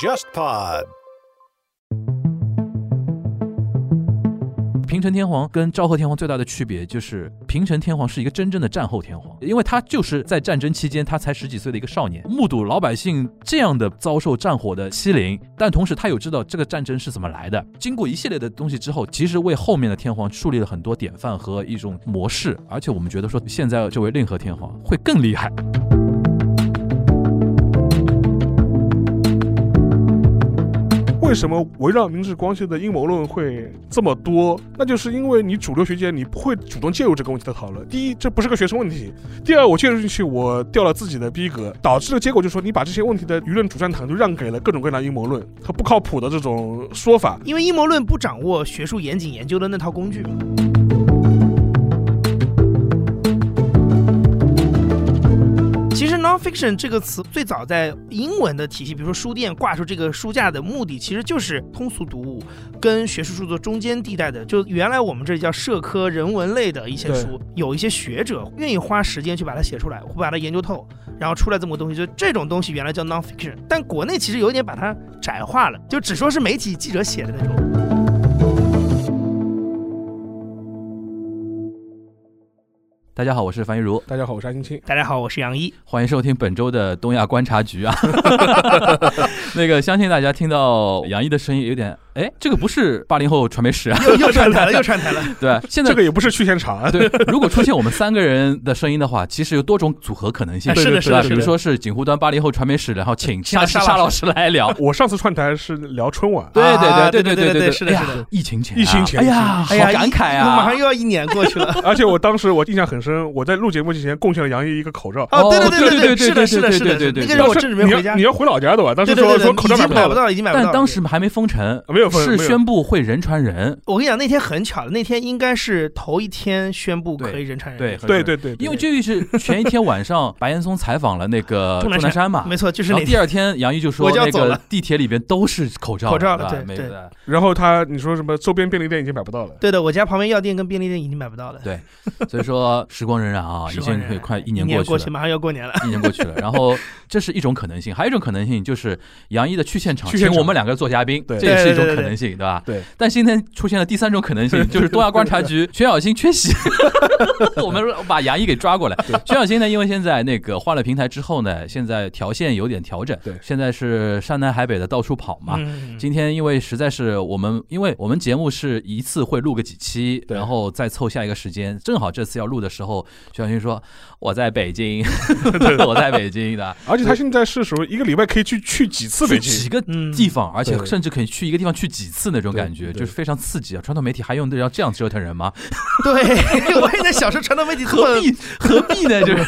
JustPod。平成天皇跟昭和天皇最大的区别就是，平成天皇是一个真正的战后天皇，因为他就是在战争期间，他才十几岁的一个少年，目睹老百姓这样的遭受战火的欺凌，但同时他有知道这个战争是怎么来的。经过一系列的东西之后，其实为后面的天皇树立了很多典范和一种模式，而且我们觉得说，现在这位令和天皇会更厉害。为什么围绕明治光秀的阴谋论会这么多？那就是因为你主流学界你不会主动介入这个问题的讨论。第一，这不是个学生问题；第二，我介入进去，我掉了自己的逼格，导致的结果就是说，你把这些问题的舆论主战场就让给了各种各样的阴谋论和不靠谱的这种说法。因为阴谋论不掌握学术严谨研究的那套工具。Nonfiction 这个词最早在英文的体系，比如说书店挂出这个书架的目的，其实就是通俗读物跟学术著作中间地带的。就原来我们这里叫社科人文类的一些书，有一些学者愿意花时间去把它写出来，会把它研究透，然后出来这么个东西。就这种东西原来叫 nonfiction，但国内其实有点把它窄化了，就只说是媒体记者写的那种。大家好，我是樊玉茹，大家好，我是安青青。大家好，我是杨一。欢迎收听本周的东亚观察局啊。那个，相信大家听到杨毅的声音有点，哎，这个不是八零后传媒史啊，又 又串台了，又串台了。对，现在这个也不是去现场啊。对，如果出现我们三个人的声音的话，其实有多种组合可能性。是的，是的，比如说是锦湖端八零后传媒史，然后请沙沙老师来聊。我上次串台是聊春晚。对对对对对对对，是的，是的。疫情前，疫情前，哎呀，好感慨啊！马上又要一年过去了。而且我当时我印象很深，我在录节目之前贡献了杨毅一个口罩。哦，对对对对对，是的，是的，是的，对对。那个时候我甚至没回家。你要回老家的吧？当时说说口罩买不到，已经买不到。但当时还没封城，没有封，是宣布会人传人。我跟你讲，那天很巧的，那天应该是头一天宣布可以人传人。对对对对，因为就是前一天晚上，白岩松采访了那个 钟南山嘛，没错，就是那。第二天，杨毅就说那个地铁里边都是口罩，口罩了，对对。然后他你说什么周边便利店已经买不到了？对的，我家旁边药店跟便利店已经买不到了。对，所以说时光荏苒啊，已经可以快一年过去了，马上要过年了，一年过去了。然后这是一种可能性，还有一种可能性就是杨一的去现场，请我们两个做嘉宾，这也是一种可能性，对吧？对。但今天出现了第三种可能性，就是东亚观察局全小新缺席，我们把杨一给抓过来。全小新呢，因为现在那个换了平台之后呢，现在条线有点调整，对，现在是山南海北的到处跑嘛。今天因为实在是我们，因为我们节目是一次会录个几期，然后再凑下一个时间，正好这次要录的时候，全小新说我在北京，我在北京的，而且他现在是属于一个礼拜可以去去几次北京，几个地方，而且甚至可以去一个地方去几次那种感觉，就是非常刺激啊！传统媒体还用得着这样折腾人吗？对，我也在想说传统媒体何必何必呢？就是。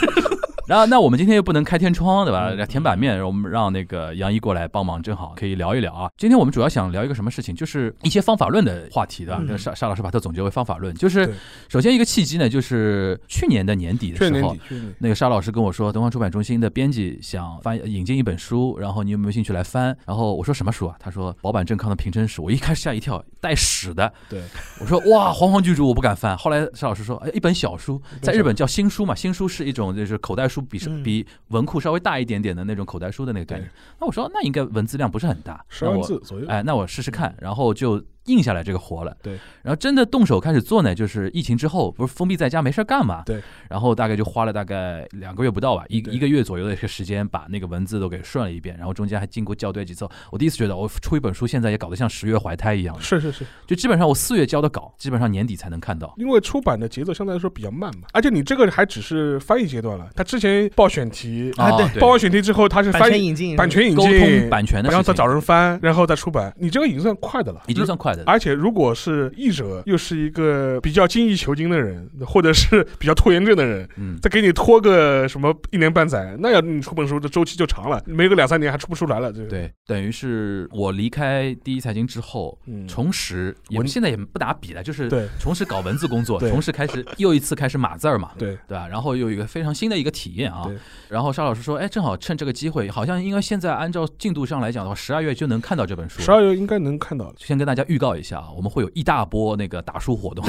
然后，那我们今天又不能开天窗，对吧？填版面，我们让那个杨一过来帮忙，正好可以聊一聊啊。今天我们主要想聊一个什么事情，就是一些方法论的话题，对吧？跟沙沙老师把它总结为方法论，就是首先一个契机呢，就是去年的年底的时候，那个沙老师跟我说，东方出版中心的编辑想翻引进一本书，然后你有没有兴趣来翻？然后我说什么书啊？他说保坂正康的《平成史》，我一开始吓一跳，带屎的。对，我说哇，煌煌巨著，我不敢翻。后来沙老师说，哎，一本小书，在日本叫新书嘛，新书是一种就是口袋书。比是比文库稍微大一点点的那种口袋书的那个概念，那我说那应该文字量不是很大，十万字左右，哎，那我试试看，然后就印下来这个活了。对，然后真的动手开始做呢，就是疫情之后不是封闭在家没事干嘛？对，然后大概就花了大概两个月不到吧，一一个月左右的一个时间把那个文字都给顺了一遍，然后中间还经过校对几次。我第一次觉得我出一本书现在也搞得像十月怀胎一样，是是是，就基本上我四月交的稿，基本上年底才能看到。因为出版的节奏相对来说比较慢嘛，而且你这个还只是翻译阶段了，他之前报选题。啊，对，报完选题之后，他是翻译引进、版权引进、沟通版权的，然后再找人翻，然后再出版。你这个已经算快的了，已经算快的。而且如果是译者，又是一个比较精益求精的人，或者是比较拖延症的人，嗯，再给你拖个什么一年半载，那要你出本书的周期就长了，没个两三年还出不出来了。对，等于是我离开第一财经之后，嗯重拾，我们现在也不打笔了，就是重拾搞文字工作，重拾开始又一次开始码字儿嘛，对对吧？然后有一个非常新的一个体验啊，然后沙老师说，哎，正好趁这个机会，好像应该现在按照进度上来讲的话，十二月就能看到这本书。十二月应该能看到。先跟大家预告一下啊，我们会有一大波那个打书活动。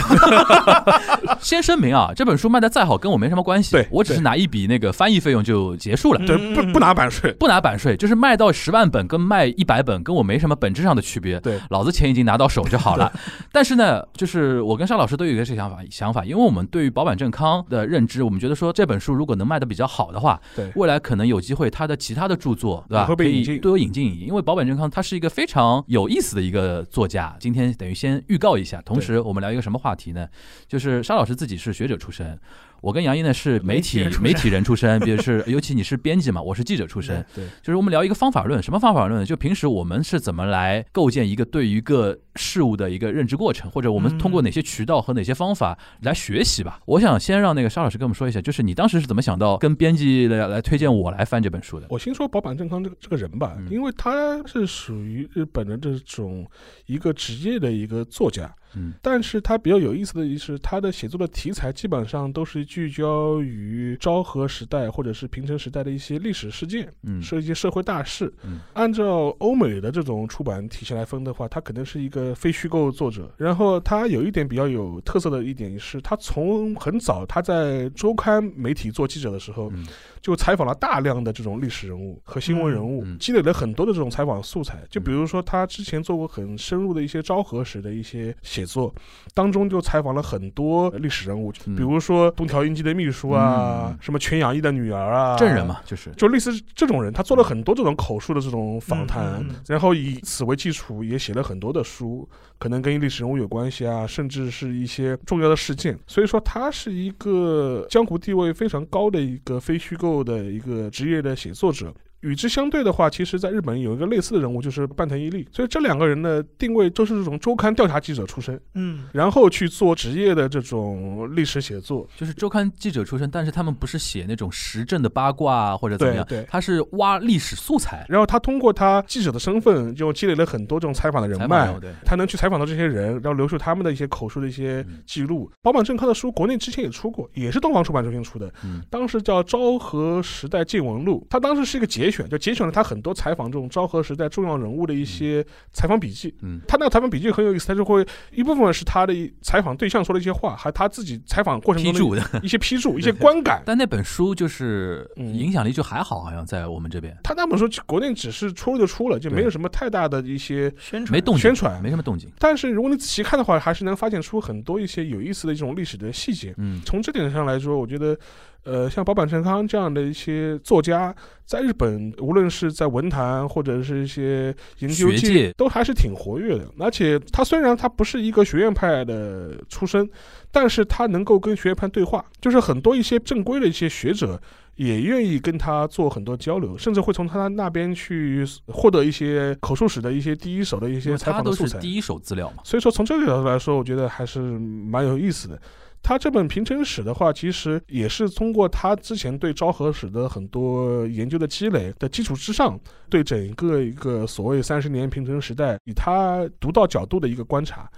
先声明啊，这本书卖的再好，跟我没什么关系。对我只是拿一笔那个翻译费用就结束了。对，嗯不不拿版税。不拿版税，就是卖到十万本跟卖一百本跟我没什么本质上的区别。对，老子钱已经拿到手就好了。但是呢，就是我跟沙老师都有一个这想法想法，因为我们对于保坂正康的认知，我们觉得说这本书如果能卖的比较好的话，对未来可能有机会他的其他的著作，对吧？可以会被引进都有引进。因为保坂正康他是一个非常有意思的一个作家。今天等于先预告一下，同时我们聊一个什么话题呢？就是沙老师自己是学者出身。我跟杨毅呢是媒体媒体人出身比如是尤其你是编辑嘛，我是记者出身，对，就是我们聊一个方法论，什么方法论呢？就平时我们是怎么来构建一个对于一个事物的一个认知过程，或者我们通过哪些渠道和哪些方法来学习吧。我想先让那个沙老师跟我们说一下，就是你当时是怎么想到跟编辑来来推荐我来翻这本书的？我先说保坂正康这个这个人吧，嗯因为他是属于日本的这种一个职业的一个作家，嗯但是他比较有意思的是，他的写作的题材基本上都是聚焦于昭和时代或者是平成时代的一些历史事件，嗯是一些社会大事。嗯按照欧美的这种出版体系来分的话，他可能是一个非虚构作者。然后他有一点比较有特色的一点是，他从很早他在周刊媒体做记者的时候，嗯就采访了大量的这种历史人物和新闻人物，积累了很多的这种采访素材。就比如说，他之前做过很深入的一些昭和史的一些写作，当中就采访了很多历史人物，嗯比如说东条英机的秘书啊，嗯什么全养义的女儿啊，证人。嘛，就是就类似这种人，他做了很多这种口述的这种访谈，然后以此为基础，也写了很多的书，可能跟历史人物有关系啊，甚至是一些重要的事件。所以说，他是一个江湖地位非常高的一个非虚构的一个职业的写作者。与之相对的话，其实在日本有一个类似的人物，就是半藤一力。所以这两个人的定位都是这种周刊调查记者出身，嗯，然后去做职业的这种历史写作。就是周刊记者出身，但是他们不是写那种时政的八卦啊或者怎么样对对，他是挖历史素材，然后他通过他记者的身份，就积累了很多这种采访的人脉对，他能去采访到这些人，然后留出他们的一些口述的一些嗯记录。保坂正康的书，国内之前也出过，也是东方出版中心出的，嗯当时叫《昭和时代见闻录》，他当时是一个节选，就节选了他很多采访这种昭和时代重要人物的一些采访笔记。嗯他那个采访笔记很有意思，他就会一部分是他的采访对象说的一些话，还有他自己采访过程中的注的。一些批注、一些观感。但那本书就是嗯影响力就还好，好像在我们这边他那本书国内只是出了就出了，就没有什么太大的一些宣传没动静，宣传没什么动静。但是如果你仔细看的话，还是能发现出很多一些有意思的这种历史的细节。嗯从这点上来说，我觉得，呃，像保坂成康这样的一些作家，在日本无论是在文坛或者是一些研究学界都还是挺活跃的。而且他虽然他不是一个学院派的出身，但是他能够跟学院派对话，就是很多一些正规的一些学者。也愿意跟他做很多交流，甚至会从他那边去获得一些口述史的一些第一手的一些采访的素材。是第一手资料嘛。所以说，从这个角度来说，我觉得还是蛮有意思的。他这本平城史的话，其实也是通过他之前对昭和史的很多研究的积累的基础之上，对整个一个所谓三十年平成时代，以他独到角度的一个观察。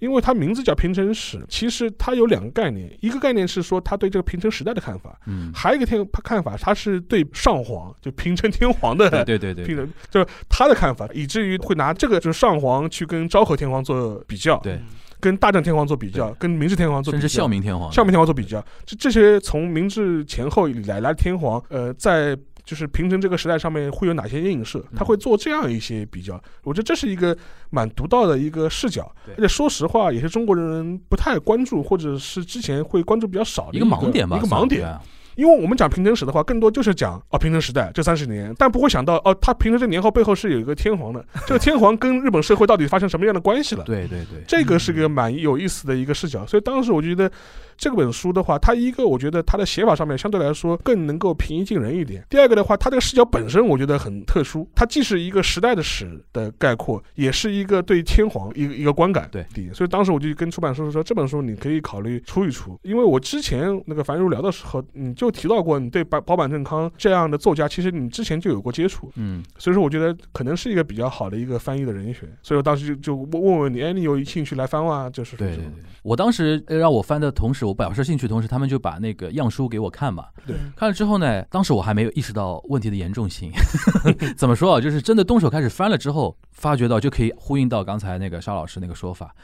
因为它名字叫平成史，其实它有两个概念，一个概念是说他对这个平成时代的看法，嗯，还有一个天看法，他是对上皇就平成天皇的对对对对。平成就是他的看法，以至于会拿这个就是上皇去跟昭和天皇做比较，对，跟大正天皇做比较，跟明治天皇做比较，甚至孝明天皇，孝明天皇做比较，这这些从明治前后以来来的天皇，呃，在就是平成这个时代上面会有哪些映射？嗯。他会做这样一些比较，我觉得这是一个蛮独到的一个视角，而且说实话，也是中国人不太关注，或者是之前会关注比较少的一个盲点吧，一个盲点。因为我们讲平成史的话，更多就是讲哦平成时代这三十年，但不会想到哦，他平成这年号背后是有一个天皇的，这个天皇跟日本社会到底发生什么样的关系了？对对对，这个是个蛮有意思的一个视角，所以当时我就觉得这本书的话，它一个我觉得它的写法上面相对来说更能够平易近人一点。第二个的话，它这个视角本身我觉得很特殊，它既是一个时代的史的概括，也是一个对天皇一个一个观感。对，所以当时我就跟出版社说，这本书你可以考虑出一出，因为我之前那个樊如聊的时候，你就提到过你对保保坂正康这样的作家，其实你之前就有过接触。嗯，所以说，我觉得可能是一个比较好的一个翻译的人选，所以我当时就就问问问你，哎，你有兴趣来翻吗？就是对对对，我当时呃让我翻的同时，始我表示兴趣的同时，他们就把那个样书给我看嘛。对看了之后呢，当时我还没有意识到问题的严重性。怎么说啊？就是真的动手开始翻了之后，发觉到就可以呼应到刚才那个沙老师那个说法。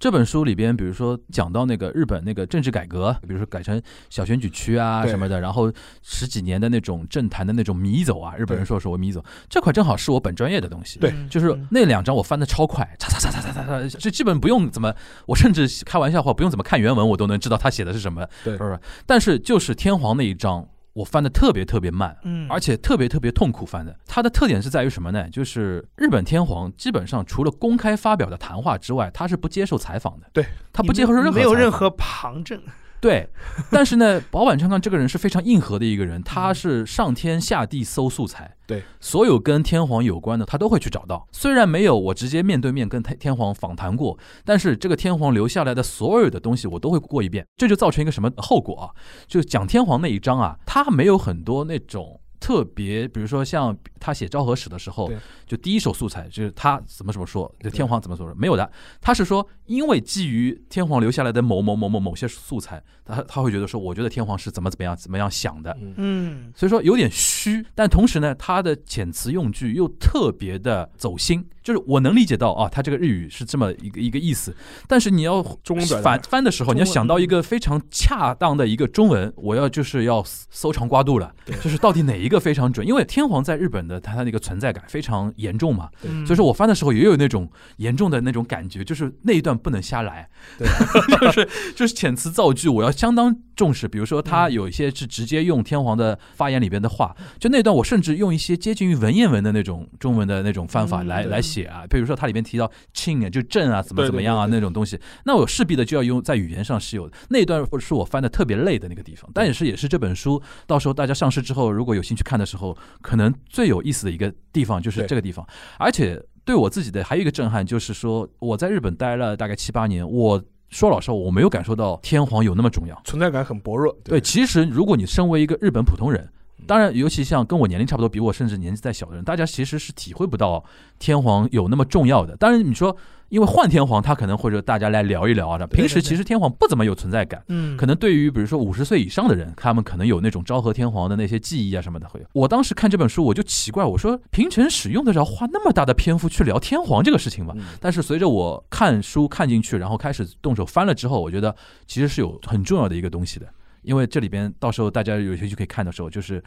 这本书里边，比如说讲到那个日本那个政治改革，比如说改成小选举区啊什么的，然后十几年的那种政坛的那种迷走啊，日本人说所谓迷走，这块正好是我本专业的东西。对就是那两章我翻的超快，嚓嚓嚓嚓嚓嚓嚓，就基本不用怎么，我甚至开玩笑话不用怎么看原文，我都能知道他写的是什么，对是不是？但是就是天皇那一章，我翻的特别特别慢，嗯，而且特别特别痛苦翻的。它的特点是在于什么呢？就是日本天皇基本上除了公开发表的谈话之外，他是不接受采访的。对，他不接受任何没有任何旁证，对，但是呢，保坂昌康这个人是非常硬核的一个人，他是上天下地搜素材，对，所有跟天皇有关的他都会去找到。虽然没有我直接面对面跟天天皇访谈过，但是这个天皇留下来的所有的东西我都会过一遍，这就造成一个什么后果啊？就讲天皇那一章啊，他没有很多那种。特别，比如说像他写昭和史的时候，就第一手素材就是他怎么怎么说，就天皇怎么怎么说，没有的。他是说，因为基于天皇留下来的某某某某某些素材，他他会觉得说，我觉得天皇是怎么怎么样怎么样想的，嗯。嗯。所以说有点虚，但同时呢，他的遣词用句又特别的走心，就是我能理解到啊，他这个日语是这么一个一个意思，但是你要中文翻翻的时候，你要想到一个非常恰当的一个中文，我要就是要搜肠刮肚了，就是到底哪一个非常准？因为天皇在日本的他的那个存在感非常严重嘛，嗯，所以说我翻的时候也有那种严重的那种感觉，就是那一段不能瞎来，对，就是就是遣词造句，我要相当重视。比如说他嗯有一些是直接用天皇的发言里边的话，就那段我甚至用一些接近于文言文的那种中文的那种方法来、嗯来写啊。比如说它里边提到庆啊，就朕啊，怎么怎么样啊那种东西，那我势必的就要用在语言上是有的。那一段是我翻的特别累的那个地方，但也是也是这本书到时候大家上市之后，如果有兴趣看的时候，可能最有意思的一个地方就是这个地方，而且对我自己的还有一个震撼，就是说我在日本待了大概七八年，我说老实话，我没有感受到天皇有那么重要。存在感很薄弱。对，其实如果你身为一个日本普通人嗯，当然，尤其像跟我年龄差不多，比我甚至年纪再小的人，大家其实是体会不到天皇有那么重要的。当然，你说因为换天皇，他可能会者大家来聊一聊啊。平时其实天皇不怎么有存在感。嗯，可能对于比如说五十岁以上的人，他们可能有那种昭和天皇的那些记忆啊什么的会有。我当时看这本书，我就奇怪，我说平成使用得着花那么大的篇幅去聊天皇这个事情吗？嗯但是随着我看书看进去，然后开始动手翻了之后，我觉得其实是有很重要的一个东西的。因为这里边到时候大家有兴趣可以看的时候，就是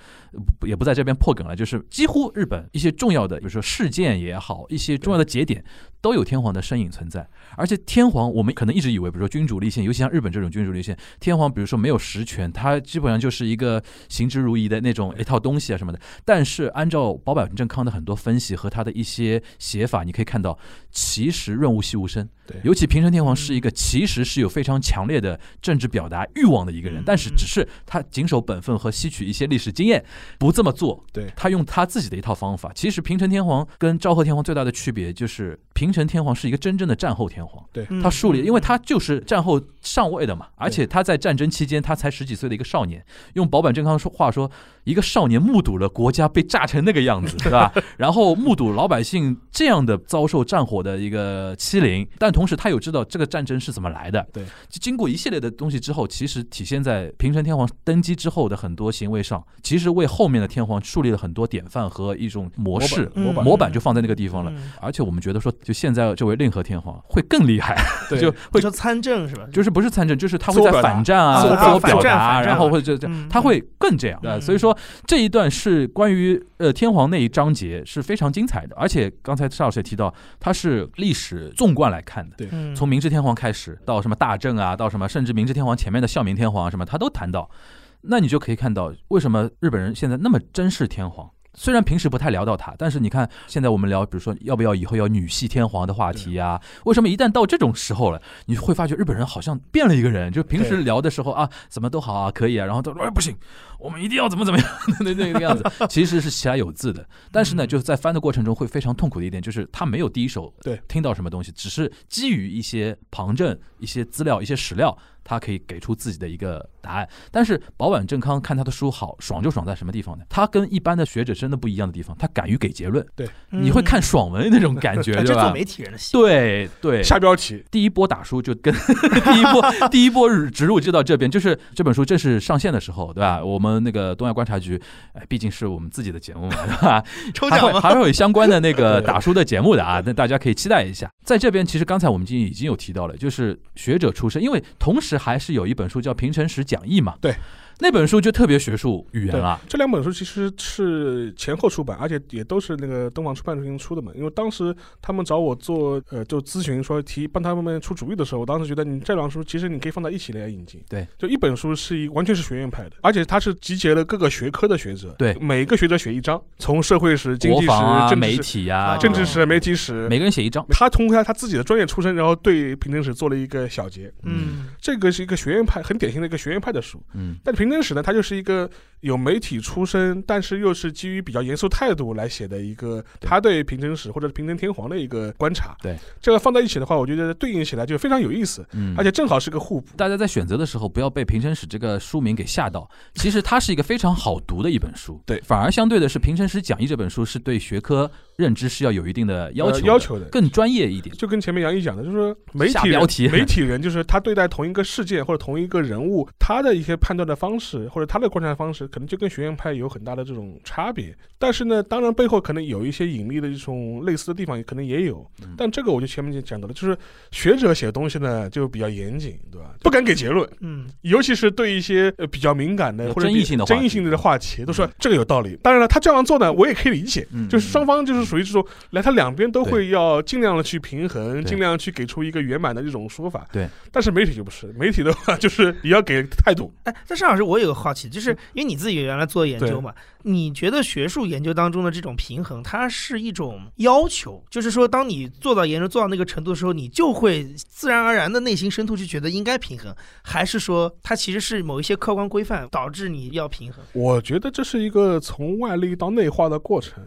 也不在这边破梗了，就是几乎日本一些重要的，比如说事件也好，一些重要的节点都有天皇的身影存在。而且天皇，我们可能一直以为，比如说君主立宪，尤其像日本这种君主立宪，天皇比如说没有实权，他基本上就是一个行之如仪的那种一套东西啊什么的。但是按照保坂正康的很多分析和他的一些写法，你可以看到，其实润物细无声。对尤其平成天皇是一个其实是有非常强烈的政治表达欲望的一个人，嗯但是只是他谨守本分和吸取一些历史经验，不这么做。对他用他自己的一套方法。其实平成天皇跟昭和天皇最大的区别就是，平成天皇是一个真正的战后天皇。对嗯他树立，因为他就是战后上位的嘛，而且他在战争期间他才十几岁的一个少年，用保坂正康说话说，一个少年目睹了国家被炸成那个样子，对吧？然后目睹老百姓这样的遭受战火的一个欺凌，但同时他有知道这个战争是怎么来的。对，经过一系列的东西之后，其实体现在平成天皇登基之后的很多行为上，其实为后面的天皇树立了很多典范和一种模式。模板嗯模板就放在那个地方了，嗯而且我们觉得说，就现在这位令和天皇会更厉害，对 就会说参政是吧？就是不是参政，就是他会在反 战啊，自我表反战达，然后或者这嗯他会更这样。嗯对，所以说这一段是关于呃天皇那一章节是非常精彩的，而且刚才邵老师也提到，它是历史纵贯来看的。嗯从明治天皇开始，到什么大正啊，到什么，甚至明治天皇前面的孝明天皇啊，什么，他都谈到。那你就可以看到，为什么日本人现在那么珍视天皇。虽然平时不太聊到他，但是你看现在我们聊，比如说要不要以后要女系天皇的话题啊，为什么一旦到这种时候了，你会发觉日本人好像变了一个人？就平时聊的时候啊，怎么都好啊，可以啊，然后他说哎不行，我们一定要怎么怎么样，那那个样子，其实是其来有字的。但是呢，嗯就是在翻的过程中会非常痛苦的一点，就是他没有第一手对听到什么东西，只是基于一些旁证、一些资料、一些史料，他可以给出自己的一个答案。但是保坂正康看他的书好爽就爽在什么地方呢？他跟一般的学者真的不一样的地方，他敢于给结论，对你会看爽文那种感觉，哎，对吧？做媒体人的戏。对对，下标题，第一波打书就跟 第一波第一波植入就到这边，就是这本书正式上线的时候，对吧？我们那个东亚观察局，哎，毕竟是我们自己的节目嘛，对吧？抽奖吗？还会有相关的那个打书的节目的啊，那大家可以期待一下。在这边，其实刚才我们已经已经有提到了，就是学者出身，因为同时还是有一本书叫《平成史讲义》嘛，对，那本书就特别学术语言对了，这两本书其实是前后出版，而且也都是那个东方出版中心出的嘛。因为当时他们找我做呃就咨询说提帮他们出主意的时候，我当时觉得你这两书其实你可以放在一起来引进。对，就一本书是一完全是学院派的，而且它是集结了各个学科的学者，对每个学者写一章，从社会史、经济史、啊、媒政治史、体呀、啊政治史、媒体史。每个人写一章，他通过他他自己的专业出身，然后对平成史做了一个小结。嗯，这个是一个学院派，很典型的一个学院派的书。嗯，但平成史呢，它就是一个有媒体出身，但是又是基于比较严肃态度来写的一个他对平成史或者是平成天皇的一个观察。对，这个放在一起的话，我觉得对应起来就非常有意思，嗯，而且正好是个互补。大家在选择的时候，不要被《平成史》这个书名给吓到。其实它是一个非常好读的一本书，对反而相对的是《平成史讲义》这本书是对学科认知是要有一定的要求的、呃要求的更专业一点。就跟前面杨毅讲的，就是说媒体媒体人就是他对待同一个事件或者同一个人物，他的一些判断的方式或者他的观察方式，可能就跟学院派有很大的这种差别。但是呢，当然背后可能有一些隐秘的这种类似的地方，可能也有。嗯但这个我就前面就讲到了，就是学者写东西呢就比较严谨，对吧？不敢给结论，嗯，尤其是对一些呃比较敏感的或者争议性的话题争议性的话题，都说这个有道理。当然了，他这样做呢，我也可以理解，嗯就是双方就是属于这种，来他两边都会要尽量的去平衡，尽量去给出一个圆满的这种说法。对，但是媒体就不是，媒体的话 就是你要给态度。哎，但尚老师，我有个好奇，就是因为你自己原来做研究嘛，你觉得学术研究当中的这种平衡，它是一种要求，就是说，当你做到研究做到那个程度的时候，你就会自然而然的内心深处去觉得应该平衡，还是说它其实是某一些客观规范导致你要平衡？我觉得这是一个从外力到内化的过程。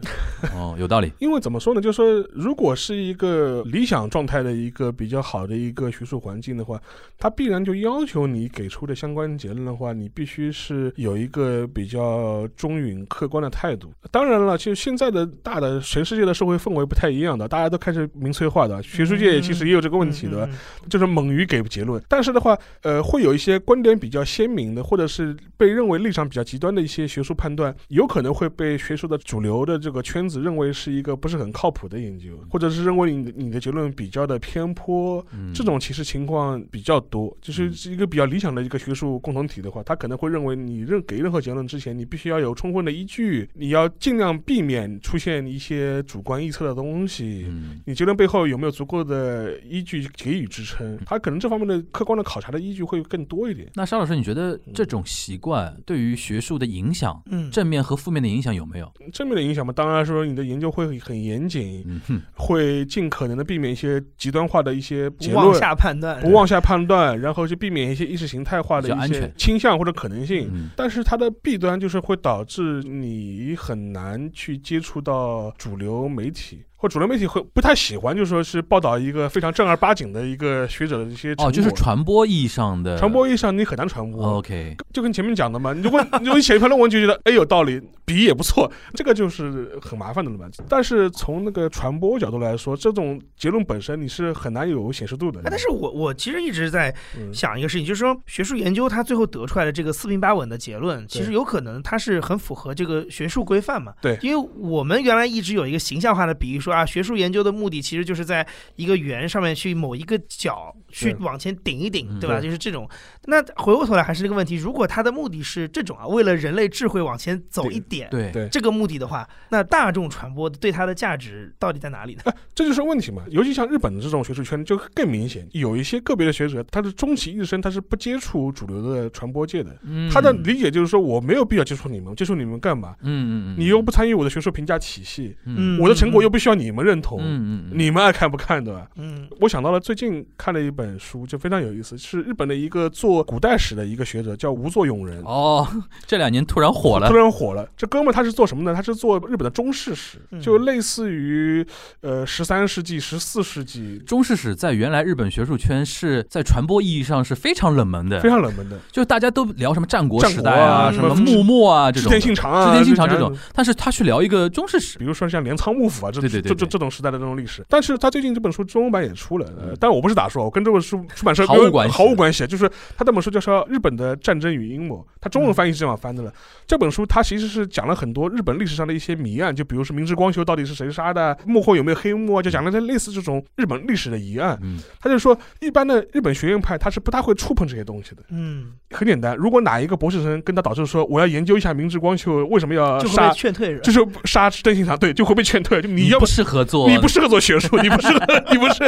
哦，有道理。因为怎么说呢，就是说，如果是一个理想状态的一个比较好的一个学术环境的话，它必然就要求你给出的相关结论的话，你必须是有一个比较中允、客观的态度。当然了，其实现在的大的全世界的社会氛围不太一样的，大家都开始民粹化的，学术界其实也有这个问题的，嗯就是猛于给结论。但是的话，呃，会有一些观点比较鲜明的，或者是被认为立场比较极端的一些学术判断，有可能会被学术的主流的这个圈子认为是一个不是很靠谱的研究，或者是认为你你的结论比较的偏颇。嗯，这种其实情况比较多，就是是一个比较理想的一个学术共同体的话，他可能会认为你任给任何结论之前，你必须要有充分的依据，你要尽量避免出现一些主观臆测的东西。嗯，你结论背后有没有足够的依据给予支撑？他可能这方面的客观的考察的依据会更多一点。那沙老师，你觉得这种习惯对于学术的影响，嗯，正面和负面的影响有没有？正面的影响嘛，当然说你的研究会很严谨，嗯，会尽可能的避免一些极端化的一些结不妄论。下判断，不妄下判断，然后去避免一些意识形态化的一些倾向或者可能性。嗯，但是它的弊端就是会导致你很难去接触到主流媒体，或主流媒体会不太喜欢，就说是报道一个非常正儿八经的一个学者的一些哦，就是传播意义上的传播意义上你很难传播。OK，就跟前面讲的嘛，你就问，你就写一篇论文就觉得哎有道理，笔也不错，这个就是很麻烦的了嘛。但是从那个传播角度来说，这种结论本身你是很难有显示度的哎，。但是我我其实一直在嗯想一个事情，就是说学术研究它最后得出来的这个四平八稳的结论，其实有可能它是很符合这个学术规范嘛。对因为我们原来一直有一个形象化的比喻说啊，学术研究的目的其实就是在一个圆上面去某一个角去往前顶一顶，嗯对吧？就是这种。那回过头来还是这个问题，如果他的目的是这种啊，为了人类智慧往前走一点，对对这个目的的话，那大众传播对它的价值到底在哪里呢？这就是问题嘛。尤其像日本的这种学术圈就更明显，有一些个别的学者，他是终其一生他是不接触主流的传播界的。嗯他的理解就是说，我没有必要接触你们，接触你们干嘛？嗯嗯嗯，你又不参与我的学术评价体系，嗯我的成果又不需要你们认同，嗯嗯嗯，你们爱看不看，对吧？嗯。我想到了最近看了一本书，就非常有意思，是日本的一个做古代史的一个学者，叫吴作永人。哦，这两年突然火了。突，然火了。这哥们儿他是做什么呢？他是做日本的中世史，嗯。就类似于呃十三世纪、十四世纪，中世史在原来日本学术圈是在传播意义上是非常冷门的。非，常冷门的。就大家都聊什么战国时代啊，啊什么幕末啊这种织，田信长啊，织田信长这种。但是他去聊一个中世史。比，如说像镰仓幕府啊，这对对对对这这这种时代的这种历史。但是他最近这本书中文版也出了，呃，但我不是打说，我跟这本书出版社毫无关系毫无关系。就是他这本书叫做《日本的战争与阴谋》，他中文翻译是这样翻的了。这本书他其实是讲了很多日本历史上的一些谜案，就比如说明治光秀到底是谁杀的，幕后有没有黑幕啊，就讲了这类似这种日本历史的疑案。嗯，他就说，一般的日本学院派他是不大会触碰这些东西的。嗯，很简单，如果哪一个博士生跟他导师说，我要研究一下明治光秀为什么要杀被，劝退是？就是杀真心长，对，就会被劝退。就你要不不适合做，你不适合做学术，你不适合，你不是，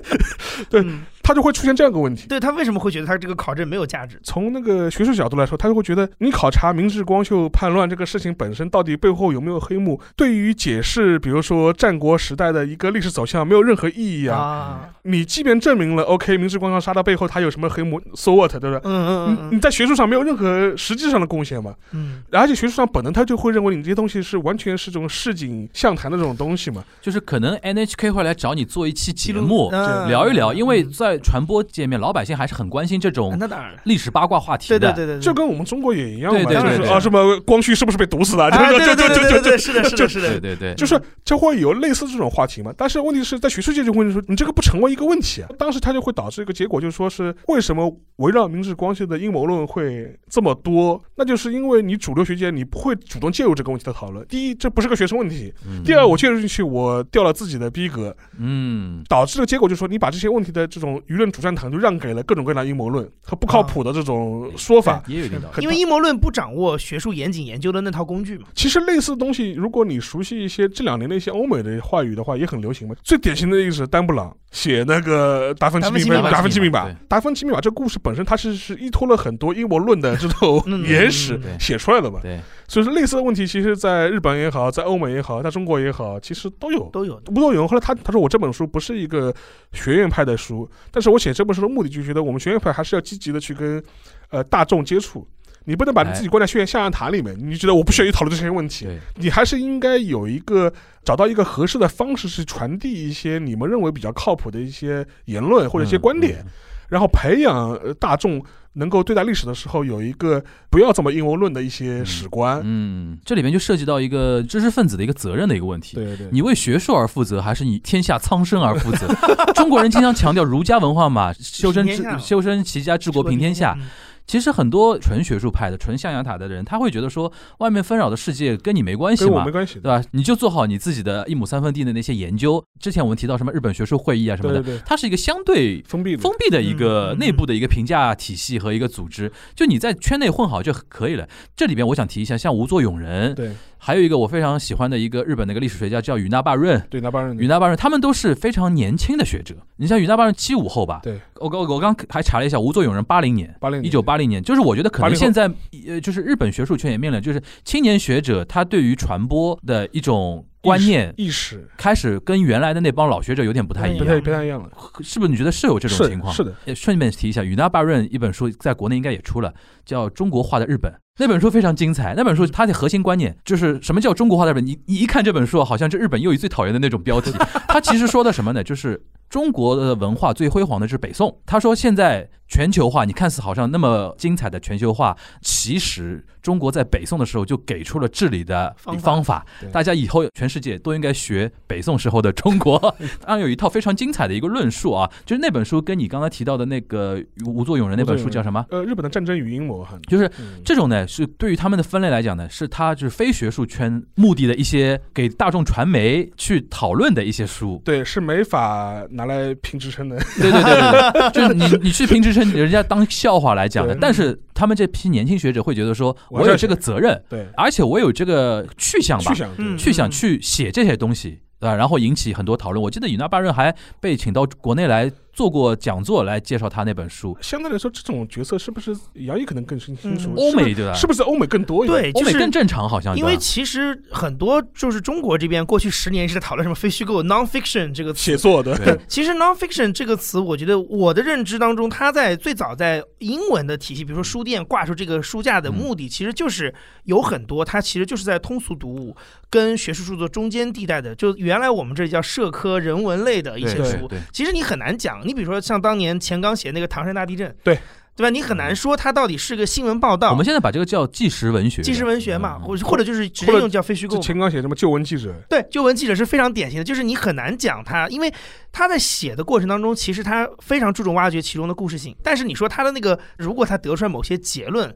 对嗯他就会出现这样一个问题。对他为什么会觉得他这个考证没有价值？从那个学术角度来说，他就会觉得你考察明治光秀叛乱这个事情本身到底背后有没有黑幕，对于解释比如说战国时代的一个历史走向没有任何意义啊。啊，你即便证明了 OK，明治光秀杀到背后他有什么黑幕，so what，对不对？嗯嗯嗯你在学术上没有任何实际上的贡献嘛？嗯而且学术上本能他就会认为你这些东西是完全是这种市井巷谈的这种东西嘛。就是可能 NHK 会来找你做一期节目，嗯聊一聊，因为嗯在传播界面，老百姓还是很关心这嗯种那当然，历史八卦话题的。对对对就跟我们中国也一样嘛，对对对对就是啊，什么光绪是不是被毒死的？啊，就就对对对就就就就对对对，是的，是的，是的，对对对，就是就会有类似这种话题嘛。但是问题是在学术界就会说，你这个不成为一个问题啊。当时他就会导致一个结果，就是说是为什么围绕明治光绪的阴谋论会这么多？那就是因为你主流学界你不会主动介入这个问题的讨论。第一，这不是个学生问题；嗯第二，我介入进去，我掉了自己的逼格，嗯，导致的结果就是说，你把这些问题的这种舆论主战场就让给了各种各样的阴谋论和不靠谱的这种说法。也有一定道理。因为阴谋论不掌握学术严谨研究的那套工具嘛。其实类似的东西，如果你熟悉一些这两年的一些欧美的话语的话，也很流行嘛。最典型的例子是丹布朗写那个达芬奇密码，达芬奇密码达芬奇密码这个故事本身它是是依托了很多阴谋论的这种嗯原始写出来的嘛。对，所以说类似的问题，其实在日本也好，在欧美也好，在中国也好，其实都有。都有的。吴作勇后来他他说我这本书不是一个学院派的书，但是我写这本书的目的就觉得我们学院派还是要积极的去跟呃大众接触。你不能把你自己关在学院象牙塔里面，你觉得我不需要去讨论这些问题，你还是应该有一个找到一个合适的方式去传递一些你们认为比较靠谱的一些言论或者一些观点，嗯然后培养呃大众能够对待历史的时候有一个不要这么阴谋论的一些史观。嗯，这里面就涉及到一个知识分子的一个责任的一个问题。对对对，你为学术而负责，还是你天下苍生而负责？中国人经常强调儒家文化嘛，修身治修身齐家治国平天下。嗯其实很多纯学术派的、纯象牙塔的人，他会觉得说，外面纷扰的世界跟你没关系嘛跟我没，关系对。吧？你就做好你自己的一亩三分地的那些研究。之前我们提到什么日本学术会议啊什么的，对对对，它是一个相对封闭的封闭的一个内部的一个评价体系和一个组织，就你在圈内混好就可以了。这里边我想提一下，像吴作永人，对还有一个我非常喜欢的一个日本的一个历史学家叫宇那霸润。对那巴润宇那霸润，他们都是非常年轻的学者。你像宇那霸润七五后吧？对，我刚我刚还查了一下，吴作永人八零年，八零一九八零年，就是我觉得可能现在呃，就是日本学术圈也面临，就是青年学者他对于传播的一种观念意识开始跟原来的那帮老学者有点不太一不太样，不太一样了。是不是？你觉得是有这种情况？是的，也顺便提一下，宇那巴润一本书在国内应该也出了，叫《中国化的日本》。那本书非常精彩。那本书它的核心观念就是什么叫中国化的日本？你你一看这本书，好像是日本又一最讨厌的那种标题。它其实说的什么呢？就是中国的文化最辉煌的是北宋。他说现在全球化，你看似好像那么精彩的全球化，其实中国在北宋的时候就给出了治理的方法方法，大家以后全世界都应该学北宋时候的中国。当然有一套非常精彩的一个论述啊，就是那本书跟你刚才提到的那个吴作俑人那本书叫什么？呃，日本的战争与阴谋哈，就是嗯这种呢，是对于他们的分类来讲呢，是他就是非学术圈目的的一些给大众传媒去讨论的一些书。对是没法拿来评职称的。对对对对对，就是你你去评职称，人家当笑话来讲的。但是他们这批年轻学者会觉得说，我有这个责任，对，而且我有这个去向吧去，想嗯去想去写这些东西。对吧？然后引起很多讨论。我记得尹纳巴润还被请到国内来做过讲座来介绍他那本书。相对来说，这种角色是不是杨毅可能更清清楚？嗯欧美对吧？是不是欧美更多一点？对，欧美就是更正常，好像因为其实很多就是中国这边过去十年一直在讨论什么非虚构 （non-fiction） 这个词写作的，对其实 non-fiction 这个词，我觉得我的认知当中，它在最早在英文的体系，比如说书店挂出这个书架的目的，其实就是有很多，它其实就是在通俗读物跟学术著作中间地带的，就原来我们这里叫社科人文类的一些书。其实你很难讲，你比如说像当年钱刚写那个唐山大地震，对对吧？你很难说它到底是个新闻报道我们、现在把这个叫纪实文学，纪实文学嘛，嗯或或者就是直接用叫非虚构钱刚写什么旧闻记者，对，旧闻记者是非常典型的，就是你很难讲他，因为他在写的过程当中，其实他非常注重挖掘其中的故事性。但是你说他的那个，如果他得出来某些结论，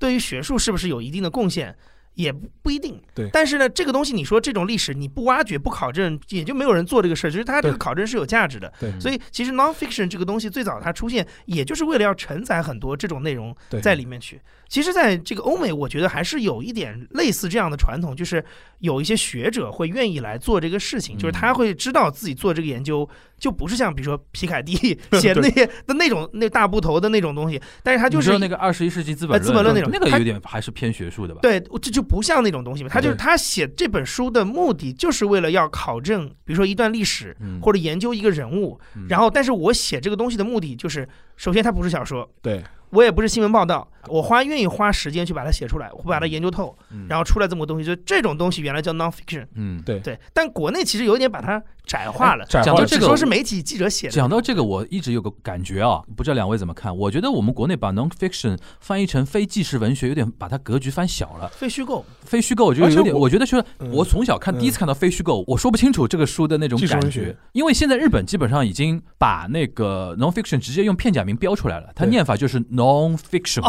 对于学术是不是有一定的贡献？也不不一定，对但是呢，这个东西你说这种历史你不挖掘不考证，也就没有人做这个事儿。就是它这个考证是有价值的。对所以其实 nonfiction 这个东西最早它出现，也就是为了要承载很多这种内容在里面去。其实，在这个欧美，我觉得还是有一点类似这样的传统，就是有一些学者会愿意来做这个事情，就是他会知道自己做这个研究，就不是像比如说皮凯 蒂写的那些的那种那大部头的那种东西，但是他就是说那个二十一世纪资本论资本论那种他那个有点还是偏学术的吧？对，这就不像那种东西嘛。他就是他写这本书的目的，就是为了要考证，比如说一段历史，嗯，或者研究一个人物。嗯然后，但是我写这个东西的目的就是，首先它不是小说，对，我也不是新闻报道，我花愿意花时间去把它写出来，我会把它研究透，嗯然后出来这么个东西。就这种东西原来叫 nonfiction，嗯，对对。但国内其实有点把它窄化了，窄化了讲到这个说是媒体记者写的。讲到这个，我一直有个感觉啊，不知道两位怎么看？我觉得我们国内把 nonfiction 翻译成非纪实文学，有点把它格局翻小了。非虚构，非虚构，我觉得有点，我我觉得就是嗯我从小看嗯第一次看到非虚构，我说不清楚这个书的那种感觉因为现在日本基本上已经把那个 nonfiction 直接用片假名标出来了，它念法就是 nonfiction。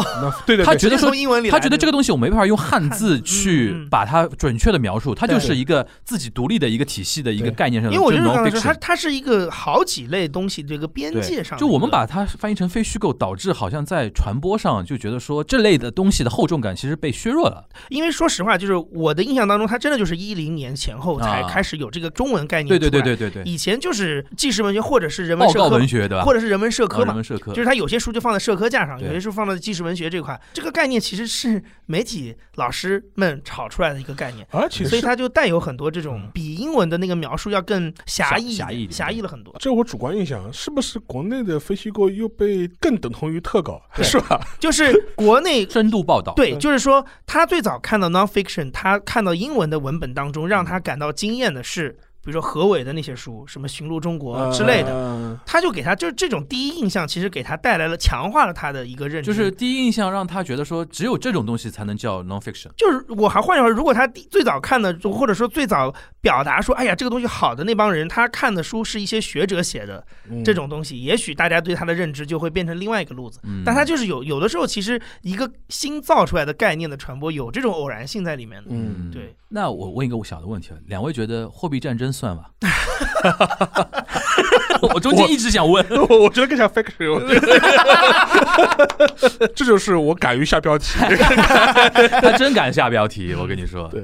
对对对，他觉得说英文里，他觉得这个东西我没办法用汉字嗯去嗯把它准确的描述，它就是一个自己独立的一个体系的一个概念上的，我就就是是刚才说，它。它是一个好几类东西这个边界上就我们把它翻译成非虚构，导致好像在传播上就觉得说这类的东西的厚重感其实被削弱了。因为说实话，就是我的印象当中，它真的就是一零年前后才啊开始有这个中文概念。对对对对，对对，以前就是纪实文学或者是人文社科文学对吧？或者是人文社啊科嘛。人文社科就是它有些书就放在社科架上，有些书放在纪实文学这块。这个概念其实是媒体老师们炒出来的一个概念，而且所以它就带有很多这种比英文的那个描述要更狭义、狭狭义狭义了很多。这我主观印象，是不是国内的非虚构又被更等同于特稿，是吧？就是国内 深度报道，对就是说，他最早看到 nonfiction，他看到英文的文本当中，让他感到惊艳的是，比如说何伟的那些书，什么《寻路中国》之类的，的，他就给他就是这种第一印象，其实给他带来了强化了他的一个认知。就是第一印象让他觉得说只有这种东西才能叫 nonfiction。就是我还换句话说，如果他第最早看的，或者说最早表达说，哎呀，这个东西好的那帮人，他看的书是一些学者写的嗯这种东西，也许大家对他的认知就会变成另外一个路子。嗯，但他就是有有的时候，其实一个新造出来的概念的传播，有这种偶然性在里面的。嗯，对。那我问一个小的问题了，两位觉得货币战争算吧？我中间一直想问，我 我觉得更像 fiction，这就是我敢于下标题。他真敢下标题，我跟你说，对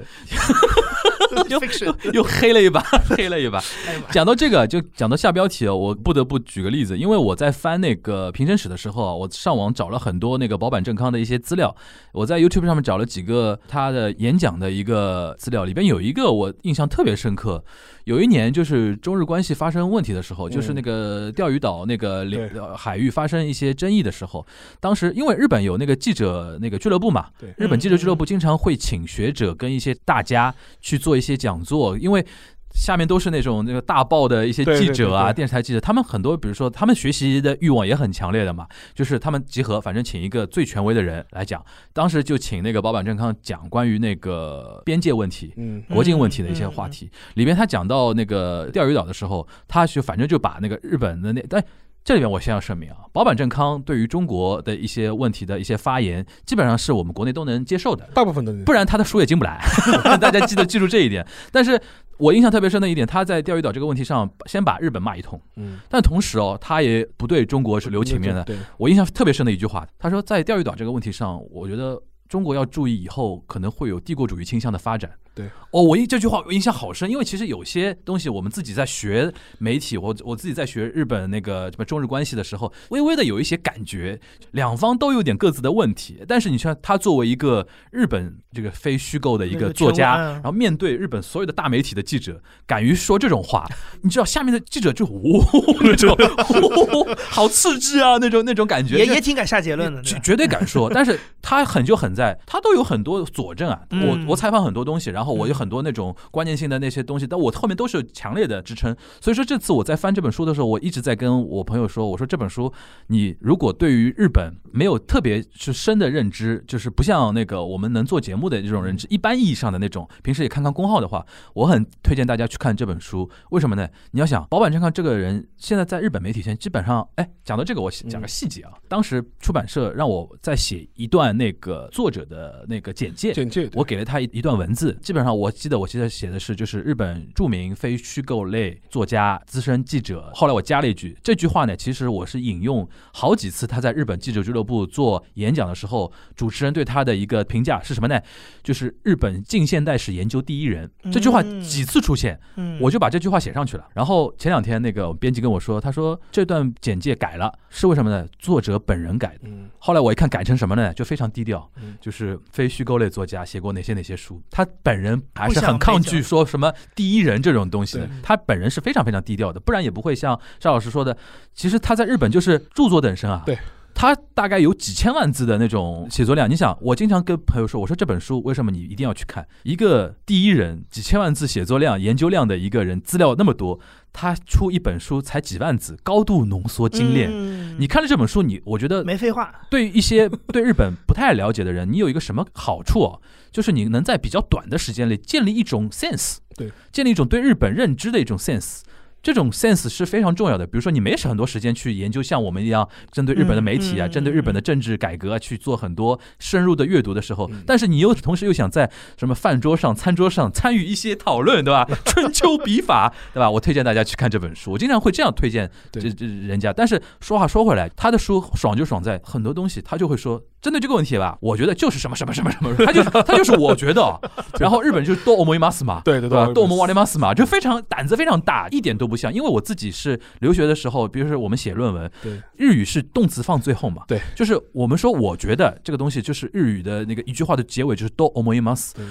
又 Fiction 又黑了一把，黑了一把。讲到这个，就讲到下标题哦，我不得不举个例子，因为我在翻那个评审史的时候啊，我上网找了很多那个保坂正康的一些资料，我在 YouTube 上面找了几个他的演讲的一个资料，里边有一个我印象特别深刻。有一年就是中日关系发生问题的时候，就是那个钓鱼岛那个领海域发生一些争议的时候，当时因为日本有那个记者那个俱乐部嘛，对日本记者俱乐部经常会请学者跟一些大家去做一些讲座，因为。下面都是那种那个大报的一些记者啊，对对电视台记者，他们很多，比如说他们学习的欲望也很强烈的嘛，就是他们集合，反正请一个最权威的人来讲。当时就请那个保坂正康讲关于那个边界问题、嗯国境问题的一些话题。里边他讲到那个钓鱼岛的时候，他就反正就把那个日本的那但。这里边我先要声明啊，保坂正康对于中国的一些问题的一些发言，基本上是我们国内都能接受的。大部分的人不然他的书也进不来。大家记得记住这一点。但是我印象特别深的一点，他在钓鱼岛这个问题上，先把日本骂一通，嗯但同时哦，他也不对中国是留情面的。对，我印象特别深的一句话，他说在钓鱼岛这个问题上，我觉得中国要注意以后可能会有帝国主义倾向的发展。对，哦，我印这句话我印象好深，因为其实有些东西我们自己在学媒体，我我自己在学日本那个什么中日关系的时候，微微的有一些感觉，两方都有点各自的问题。但是你像他作为一个日本这个非虚构的一个个作家，然后面对日本所有的大媒体的记者，敢于说这种话，你知道下面的记者就呜那种，呜好刺激啊那种那种感觉，也也挺敢下结论的，绝绝对敢说，但是他狠就狠在，他都有很多佐证啊。嗯我我采访很多东西，然后我有很多那种关键性的那些东西，但我后面都是有强烈的支撑。所以说这次我在翻这本书的时候，我一直在跟我朋友说，我说这本书你如果对于日本没有特别是深的认知，就是不像那个我们能做节目的这种认知，一般意义上的那种，平时也看看公号的话，我很推荐大家去看这本书。为什么呢？你要想保坂正康这个人，现在在日本媒体圈基本上，哎，讲到这个我讲个细节啊，当时出版社让我再写一段那个作者的那个简介。简介，我给了他一一段文字，基本上我记得我记得写的是就是日本著名非虚构类作家、资深记者。后来我加了一句，这句话呢，其实我是引用好几次他在日本记者俱乐部做演讲的时候，主持人对他的一个评价是什么呢？就是日本近现代史研究第一人。这句话嗯几次出现，嗯我就把这句话写上去了。然后前两天那个编辑跟我说，他说这段简介改了，是为什么呢？作者本人改的。嗯，后来我一看改成什么呢？就非常低调嗯，就是非虚构类作家写过哪些哪些书，他本人还是很抗拒说什么第一人这种东西的。他本人是非常非常低调的，不然也不会像邵老师说的，其实他在日本就是著作等身啊。对。他大概有几千万字的那种写作量，你想，我经常跟朋友说，我说这本书为什么你一定要去看？一个第一人几千万字写作量、研究量的一个人，资料那么多，他出一本书才几万字，高度浓缩精炼。嗯你看了这本书，你我觉得没废话，对于一些 对日本不太了解的人，你有一个什么好处哦？就是你能在比较短的时间内建立一种 sense，对，建立一种对日本认知的一种 sense。这种 sense 是非常重要的。比如说，你没很多时间去研究像我们一样针对日本的媒体啊，针对日本的政治改革啊去做很多深入的阅读的时候嗯，但是你又同时又想在什么饭桌上、餐桌上参与一些讨论，对吧？春秋笔法，对吧？我推荐大家去看这本书，我经常会这样推荐对这这人家。但是说话说回来，他的书爽就爽在很多东西，他就会说针对这个问题吧，我觉得就是什么什么什么什么，他就是他就是我觉得，然后日本就是多欧摩伊马斯嘛，对对对多欧摩瓦雷马斯嘛，就非常胆子非常大，一点都不像。因为我自己是留学的时候，比如说我们写论文，对，日语是动词放最后嘛，对，就是我们说我觉得这个东西就是日语的那个一句话的结尾就是多欧摩伊马斯。对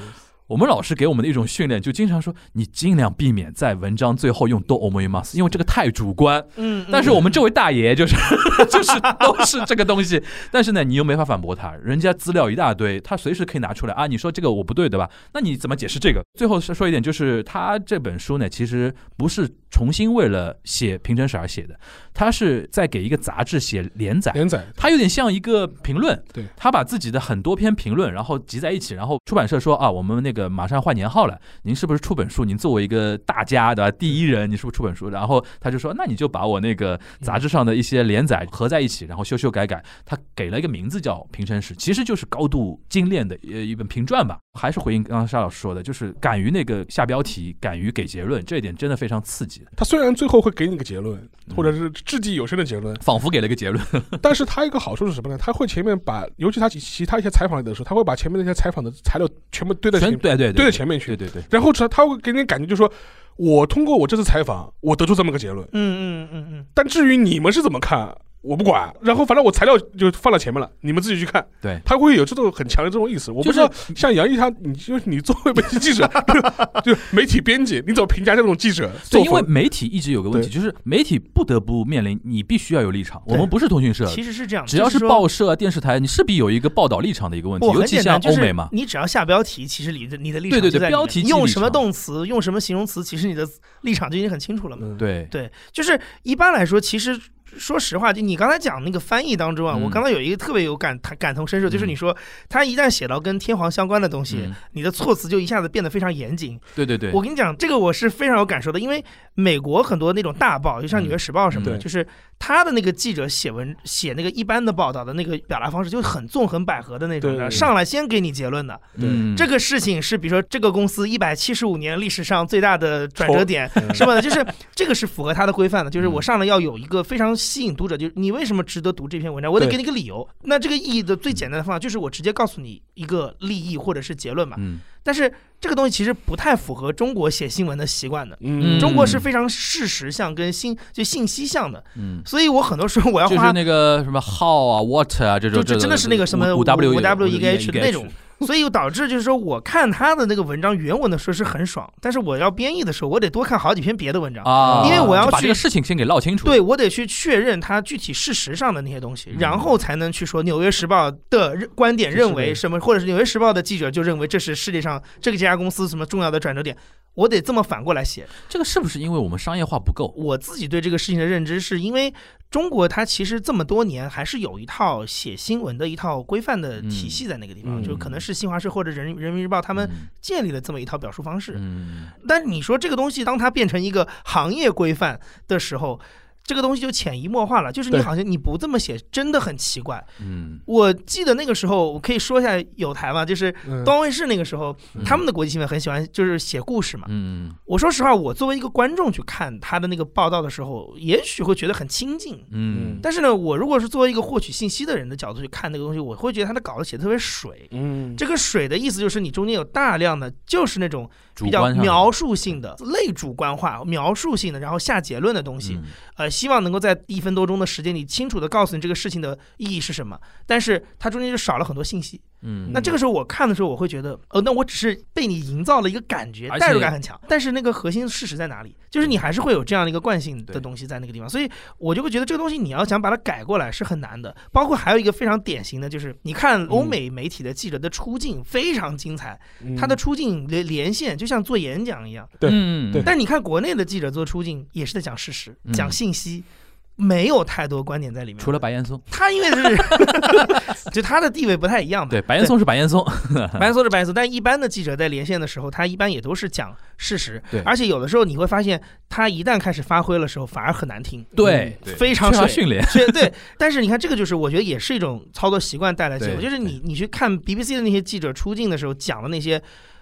我们老师给我们的一种训练，就经常说你尽量避免在文章最后用多欧摩伊马斯，因为这个太主观。嗯，但是我们这位大爷就是 就是都是这个东西，但是呢，你又没法反驳他，人家资料一大堆，他随时可以拿出来啊。你说这个我不对，对吧？那你怎么解释这个？最后是说一点，就是他这本书呢，其实不是重新为了写平成史而写的，他是在给一个杂志写连载。连载，他有点像一个评论，对他把自己的很多篇评论，然后集在一起，然后出版社说啊，我们那个马上换年号了，您是不是出本书？您作为一个大家的，第一人，你是不是出本书？然后他就说，那你就把我那个杂志上的一些连载合在一起，然后修修改改，他给了一个名字叫《平生史》，其实就是高度精炼的呃一本评传吧。还是回应刚刚沙老师说的，就是敢于那个下标题，敢于给结论，这一点真的非常刺激，他虽然最后会给你个结论，嗯或者是掷地有声的结论，仿佛给了一个结论。但是他一个好处是什么呢？他会前面把，尤其他其其他一些采访里的时候，他会把前面那些采访的材料全部堆在前面，全对对堆在前面去对，对对，然后他他会给你感觉，就是说我通过我这次采访，我得出这么个结论，嗯嗯嗯嗯，但至于你们是怎么看，我不管。然后反正我材料就放到前面了，你们自己去看。对他会有这种很强的这种意思。我不知道，像杨毅他，你就是你作为媒体记者，就就媒体编辑，你怎么评价这种记者对，因为？媒体一直有个问题，就是媒体不得不面临你必须要有立场。我们不是通讯社，其实是这样，只要是报社啊、电视台，你势必有一个报道立场的一个问题，不尤其像很简单，就是欧美嘛。你只要下标题，其实你的你的立对对对场就在里面标题即用什么动词，用什么形容词，其实你的立场就已经很清楚了嘛。嗯，对，对，就是一般来说，其实说实话，就你刚才讲那个翻译当中啊，嗯。我刚才有一个特别有感感同身受，就是你说他一旦写到跟天皇相关的东西，嗯。你的措辞就一下子变得非常严谨。对对对，我跟你讲，这个我是非常有感受的，因为美国很多那种大报，就像《纽约时报》什么的，嗯就是他的那个记者写文写那个一般的报道的那个表达方式，就很纵横捭阖的那种的，上来先给你结论的。嗯，这个事情是比如说这个公司一百七十五年历史上最大的转折点，嗯。是吧？就是这个是符合他的规范的，就是嗯。我上来要有一个非常吸引读者，就是你为什么值得读这篇文章，我得给你个理由。那这个意义的最简单的方法就是我直接告诉你一个利益或者是结论嘛。嗯但是这个东西其实不太符合中国写新闻的习惯的。嗯中国是非常事实向跟信就信息向的，嗯，所以我很多时候我要花就是那个什么 how 啊 what 啊这种，就就真的是那个什么五 W 五 W 一个 H H 的那种，所以导致就是说，我看他的那个文章原文的时候是很爽，但是我要编译的时候，我得多看好几篇别的文章，啊，因为我要就把去这个事情先给唠清楚。对我得去确认他具体事实上的那些东西嗯，然后才能去说《纽约时报》的观点认为什么，或者是《纽约时报》的记者就认为这是世界上这个这家公司什么重要的转折点，我得这么反过来写。这个是不是因为我们商业化不够？我自己对这个事情的认知是因为中国它其实这么多年还是有一套写新闻的一套规范的体系在那个地方，嗯就可能是新华社或者人人民日报他们嗯建立了这么一套表述方式。嗯但你说这个东西当它变成一个行业规范的时候，这个东西就潜移默化了，就是你好像你不这么写，真的很奇怪。嗯我记得那个时候，我可以说一下有台嘛，就是嗯东方卫视那个时候，嗯他们的国际新闻很喜欢就是写故事嘛。嗯我说实话，我作为一个观众去看他的那个报道的时候，也许会觉得很亲近。嗯但是呢，我如果是作为一个获取信息的人的角度去看那个东西，我会觉得他的稿子写的特别水。嗯，这个水的意思就是你中间有大量的就是那种比较描述性的、类主观化、描述性的，然后下结论的东西。嗯呃，希望能够在一分多钟的时间里清楚的告诉你这个事情的意义是什么，但是它中间就少了很多信息。嗯那这个时候我看的时候，我会觉得，呃，那我只是被你营造了一个感觉代入感很强。但是那个核心事实在哪里？就是你还是会有这样的一个惯性的东西在那个地方，所以我就会觉得这个东西你要想把它改过来是很难的。包括还有一个非常典型的就是，你看欧美媒体的记者的出镜非常精彩，嗯他的出镜连连线就像做演讲一样。对嗯对但你看国内的记者做出镜也是在讲事实、嗯讲信息，没有太多观点在里面。除了白岩松，他因为是，就他的地位不太一样嘛。对白岩松是白岩松，白岩松是白岩松，但一般的记者在连线的时候，他一般也都是讲事实。对而且有的时候你会发现，他一旦开始发挥的时候，反而很难听，对非常水。缺乏训练，对对，但是你看，这个就是我觉得也是一种操作习惯带来的结果，就是你你去看 BBC 的那些记者出镜的时候讲的那些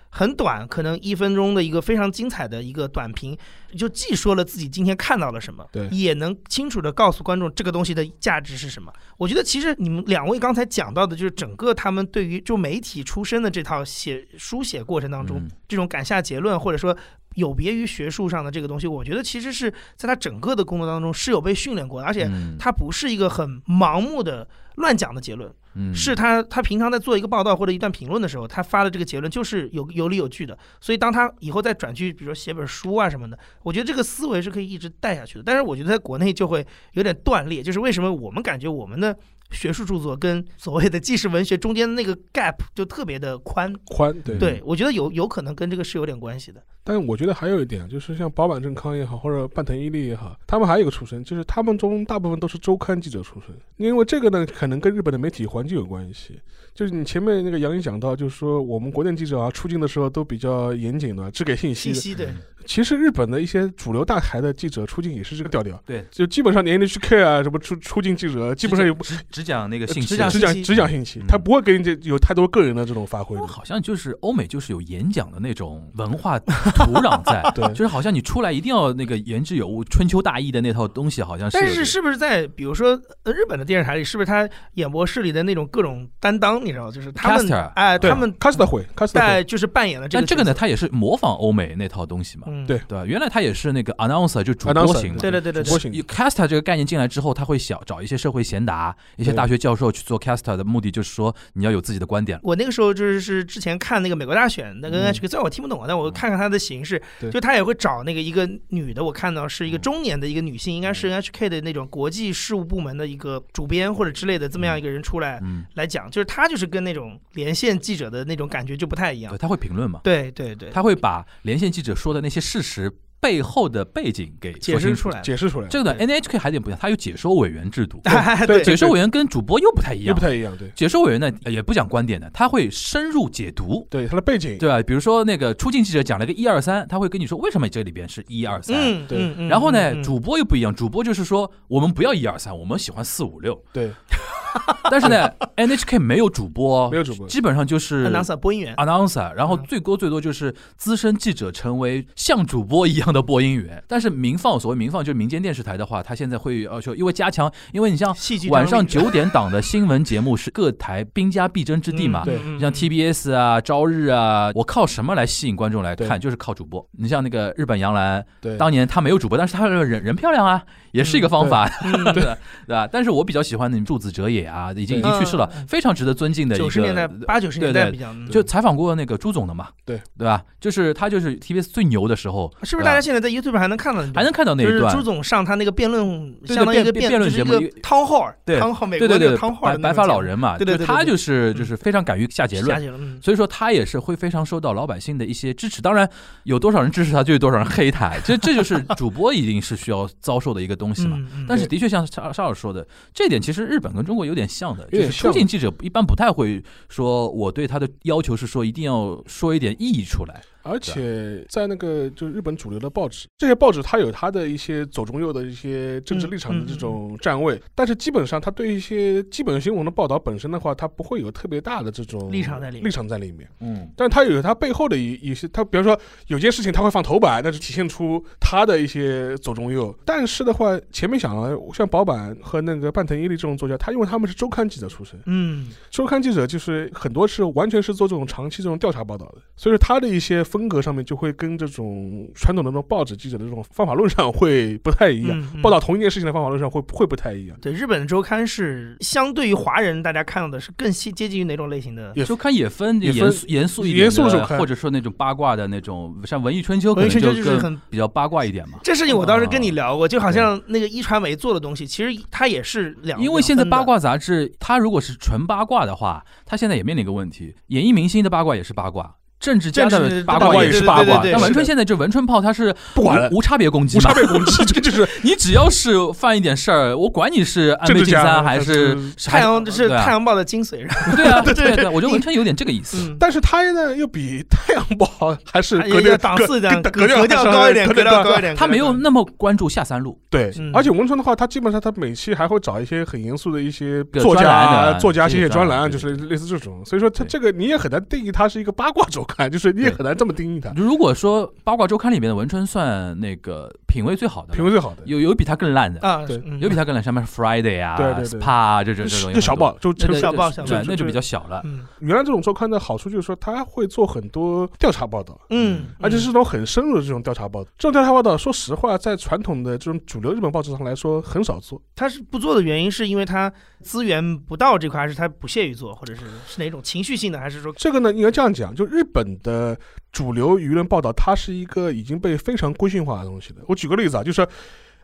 很短，可能一分钟的一个非常精彩的一个短评，就既说了自己今天看到了什么，对也能清楚的告诉观众这个东西的价值是什么。我觉得其实你们两位刚才讲到的，就是整个他们对于就媒体出身的这套写书写过程当中，嗯这种敢下结论，或者说有别于学术上的这个东西，我觉得其实是在他整个的工作当中是有被训练过的，而且嗯他不是一个很盲目的乱讲的结论，是他他平常在做一个报道或者一段评论的时候，他发的这个结论就是有有理有据的。所以当他以后再转去，比如说写本书啊什么的，我觉得这个思维是可以一直带下去的。但是我觉得在国内就会有点断裂，就是为什么我们感觉我们的学术著作跟所谓的纪实文学中间的那个 gap 就特别的宽。宽对对，我觉得有有可能跟这个是有点关系的。但我觉得还有一点，就是像保坂正康也好，或者半藤伊力也好，他们还有一个出身，就是他们中大部分都是周刊记者出身。因为这个呢，可能跟日本的媒体环境有关系。就是你前面那个杨毅讲到，就是说我们国内记者啊出镜的时候都比较严谨的，只给信息。信息对，其实日本的一些主流大台的记者出镜也是这个调调，对，就基本上你 NHK 啊什么出出镜记者，基本上也不只只讲那个信息只讲只讲信息只讲信息嗯，他不会给你这有太多个人的这种发挥的。好像就是欧美就是有演讲的那种文化土壤在，对就是好像你出来一定要那个言之有物、春秋大义的那套东西，好像是。但是是不是在比如说呃日本的电视台里，是不是他演播室里的那种各种担当，你知道，就是他们 Caster 哎，他们卡斯特会，在就是扮演了这个但这个呢，他也是模仿欧美那套东西嘛，嗯，对。对吧？原来他也是那个 announcer，就主播 Announcer，型嘛。对对对对对主播，型有 caster 这个概念进来之后，他会想找一些社会贤达、一些对大学教授去做 caster 的目的，就是说你要有自己的观点。我那个时候就是是之前看那个美国大选那个嗯 NHK，虽然我听不懂啊，但我看看他的形式，对。就他也会找那个一个女的，我看到是一个中年的一个女性，应该嗯。是 NHK 的那种国际事务部门的一个主编或者之类的这么样一个人出来嗯，来讲，就是他就是跟那种连线记者的那种感觉就不太一样对，。他会评论嘛，对对对，他会把连线记者说的那些事实背后的背景给解释出。来。解释出来，这个呢，NHK 还有点不一样，它有解说委员制度，对解说委员跟主播又不太一样又样 不。太一样，对解说委员呢呃也不讲观点的，他会深入解读，对，他的背景，对吧？比如说那个出镜记者讲了个一二三，他会跟你说为什么这里边是一二三。嗯，对然后呢，主播又不一样，主播就是说我们不要一二三，我们喜欢四五六。对 但是呢，NHK 没有主播没，有主播，基本上就是 announcer 播音员，announcer，然后嗯最多最多就是资深记者成为像主播一样的播音员。但是民放所谓民放就是民间电视台的话，它现在会要求，因为加强，因为你像晚上九点档的新闻节目是各台兵家必争之地嘛。对像 TBS 啊、朝日啊，我靠什么来吸引观众来看？就是靠主播。你像那个日本杨澜，对，当年他没有主播，但是他人人漂亮啊，也是一个方法，嗯对吧？对吧？但是我比较喜欢那柱子哲也啊，已经已经去世了非常值得尊敬的一个。九十年代八九十年对对代比较，嗯就采访过那个朱总的嘛，对对吧？就是他就是 TBS 最牛的时候，是不是大家现在在 YouTube 还能看到？还能看到那一段就是朱？总上他那个辩论，对相当于一个辩辩论节目汤浩，对汤浩，美对对对，国那个汤浩白白发老人嘛，对对对他就是嗯就是非常敢于下结论。所以说他也是会非常受到老百姓的一些支持，当然有多少人支持他，就有多少人黑他，这这就是 主播一定是需要遭受的一个东西嘛。但是的确像沙沙老师说的，这一点其实日本跟中国有点像的，就是出境记者一般不太会说我对他的要求是说一定要说一点意义出来。而且在那个就是日本主流的报纸，这些报纸它有它的一些左中右的一些政治立场的这种站位，但是基本上它对一些基本新闻的报道本身的话，它不会有特别大的这种立场在里面立场在里面。嗯，但它有它背后的一一些，它比如说有件事情它会放头版，那是体现出它的一些左中右。但是的话，前面讲了，像保坂和那个半藤一力这种作家，他因为他们是周刊记者出身，嗯，周刊记者就是很多是完全是做这种长期这种调查报道的，所以说他的一些风格上面就会跟这种传统的那种报纸记者的这种方法论上会不太一样，嗯嗯报道同一件事情的方法论上会会不太一样。对，日本的周刊是相对于华人，大家看到的是更接接近于哪种类型的？周刊也分也分严肃严肃一点严肃的周刊或者说那种八卦的那种，像文艺春秋可能文艺春秋就是很比较八卦一点嘛。这事情我当时跟你哦聊过，就好像那个一传媒做的东西，其实它也是两，因为现在八卦杂志，它如果是纯八卦的话，它现在也面临一个问题：演艺明星的八卦也是八卦，政治家政治的八八卦也是八卦对对对但文春现在就文春炮，他是不管无无差别攻击嘛无差，别攻击，这就是你只要是犯一点事儿，我管你是安倍晋三还是是太阳，这是太阳报的精髓，对啊，对对对，我觉得文春有点这个意思。嗯，但是他呢又比太阳报还是格调档次的格调高一点，格调高一点。他没有那么关注下三路，对嗯，而且文春的话，他基本上他每期还会找一些很严肃的一些个作家、的作家写写专专栏，就是类似这种。所以说，他这个你也很难定义他是一个八卦周刊，就是你也很难这么定义它。如果说八卦周刊里面的文春算那个品味最好的品味最好的，有有比他更烂的，啊，对嗯有比他更烂，什么 Friday 啊、对对对 SPA 啊这种这种就小报，就那个小报小那就比较小了。嗯原来这种周刊的好处就是说，他会做很多调查报道，嗯，而且是这种很深入的这种调查报道。这种调查报道，说实话，在传统的这种主流日本报纸上来说，很少做。他是不做的原因是因为他资源不到这块，还是他不屑于做，或者是是哪种情绪性的，还是说这个呢，应该这样讲，就日本本的主流舆论报道，它是一个已经被非常规训化的东西的。我举个例子啊，就是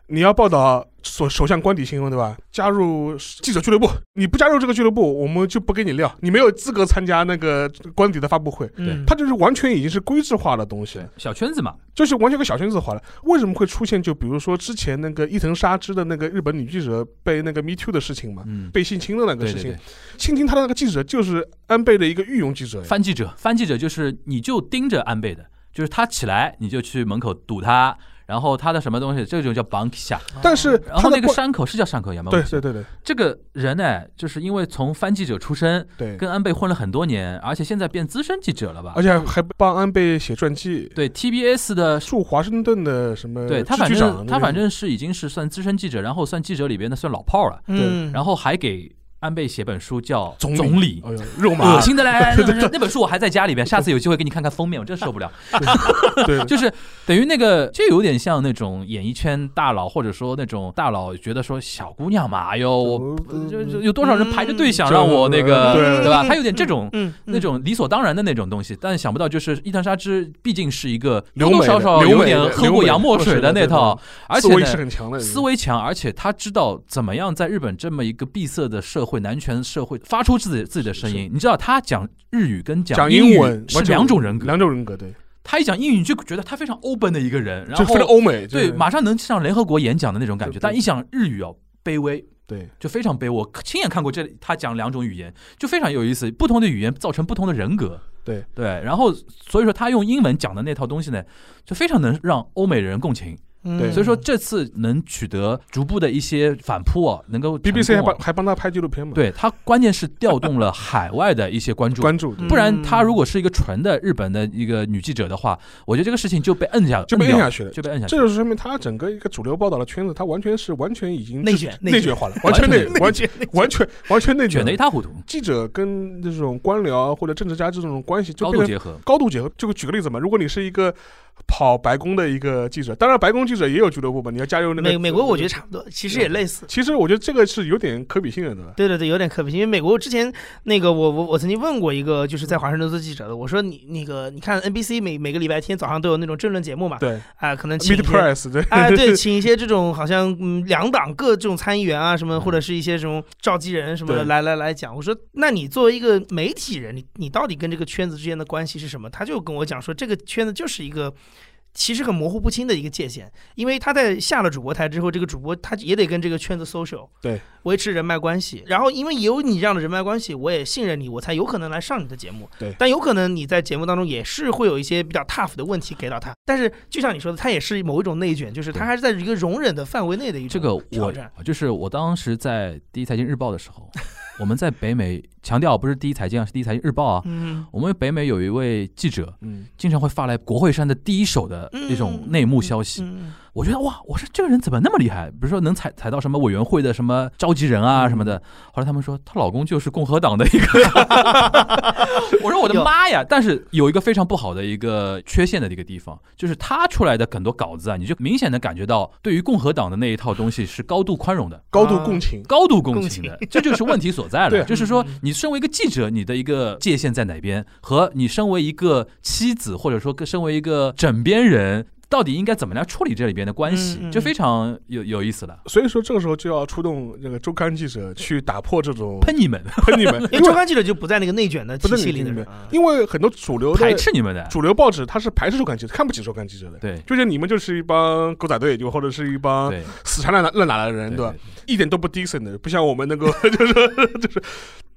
你要报道首首相官邸新闻，对吧？加入记者俱乐部，你不加入这个俱乐部，我们就不给你料，你没有资格参加那个官邸的发布会。对，它就是完全已经是规制化的东西，小圈子嘛，就是完全个小圈子化了。为什么会出现？就比如说之前那个伊藤沙织的那个日本女记者被那个 Me Too 的事情嘛，嗯，被性侵的那个事情对对对，，性侵她的那个记者就是安倍的一个御用记者。翻记者，翻记者就是你就盯着安倍的，就是他起来你就去门口堵他，然后他的什么东西，这种叫 bank 下，但是然后那个山口是叫山口亚麻，对对对对。这个人呢，就是因为从翻记者出身，对，跟安倍混了很多年，而且现在变资深记者了吧？而？且还帮安倍写传记，对 TBS 的，驻华盛顿的什么对他反正他反正是已经是算资深记者，然后算记者里边的算老炮儿了，嗯，然后还给安倍写本书叫《总理总理》。哎呦肉麻恶，心的嘞！那本书我还在家里边，下次有机会给你看看封面，我真受不了。对，就是等于那个，就有点像那种演艺圈大佬，或者说那种大佬觉得说小姑娘嘛，哎呦，我就就有多少人排着队想让我那个，对对吧？他有点这种。嗯那种理所当然的那种东西，但想不到就是伊藤沙织毕竟是一个多多少少有点喝过洋墨水的那套，而且思维是呢很强的，思维强，而且他知道怎么样在日本这么一个闭塞的社会、男权社会发出自己自己的声音。你知道他讲日语跟讲英文是两种人格，两种人格，对，他一讲英语，你就觉得他非常 open 的一个人，然后非常后欧美，对，马上能上联合国演讲的那种感觉。但一讲日语哦，卑微，对就非常卑微。我亲眼看过这里，他讲两种语言，就非常有意思。不同的语言造成不同的人格，对对。然后所以说他用英文讲的那套东西呢，就非常能让欧美人共情。嗯对所以说这次能取得逐步的一些反扑啊，能够 BBC 还帮还帮他拍纪录片嘛？，对他关键是调动了海外的一些关注。关注嗯不然，他如果是一个纯的日本的一个女记者的话，我觉得这个事情就被摁下，就被摁下去了。就被摁下去这。就是说明他整个一个主流报道的圈子，他完全是完全已经内卷内卷化了，完全内 完全完全完全内卷卷了。得一塌糊涂，记者跟这种官僚或者政治家这种关系高度结合。高度结合。就举个例子嘛，如果你是一个跑白宫的一个记者，当然白宫记者也有俱乐部吧，你要加入那个美美国我觉得差不多，其实也类似。其实我觉得这个是有点可比性的，对吧？对对对，有点可比性。因为美国之前那个我我我曾经问过一个就是在华盛顿做记者的，我说你那个你看 NBC 每每个礼拜天早上都有那种政论节目嘛，对啊、可能请一些 Press 对，哎，对，请一些这种好像嗯两党各这种参议员啊什么，或者是一些什么召集人什么的来来来讲。我说，那你作为一个媒体人，你你到底跟这个圈子之间的关系是什么？他就跟我讲说，这个圈子就是一个。其实很模糊不清的一个界限，因为他在下了主播台之后，这个主播他也得跟这个圈子 social，对，维持人脉关系。然后因为有你这样的人脉关系，我也信任你，我才有可能来上你的节目。对但有可能你在节目当中也是会有一些比较 tough 的问题给到他。但是就像你说的，他也是某一种内卷，就是他还是在一个容忍的范围内的一种这个我挑战。就是我当时在第一财经日报的时候，我们在北美强调不是第一财经啊，是第一财经日报啊。嗯，我们北美有一位记者，嗯，经常会发来国会山的第一手的那种内幕消息。嗯我觉得哇，我说这个人怎么那么厉害？比如说能采采到什么委员会的什么召集人啊什么的。后来他们说她老公就是共和党的一个，我说我的妈呀！但是有一个非常不好的一个缺陷的一个地方，就是他出来的很多稿子啊，你就明显的感觉到对于共和党的那一套东西是高度宽容的。高度共情，高度共情的，这就是问题所在了。就是说嗯，你身为一个记者，你的一个界限在哪边，和你身为一个妻子，或者说身为一个枕边人，到底应该怎么样处理这里边的关系嗯嗯，就非常有有意思了。所以说这个时候就要出动这个周刊记者去打破这种喷你们，喷你们，因为周刊记者就不在那个内卷的体系里面，因为很多主流排斥你们的，主流报纸它是排斥周刊记者，看不起周刊记者的。对就是你们就是一帮狗仔队，就或者是一帮死缠烂打烂打的人，对对吧？？一点都不 decent 的，不像我们那个就是 就是，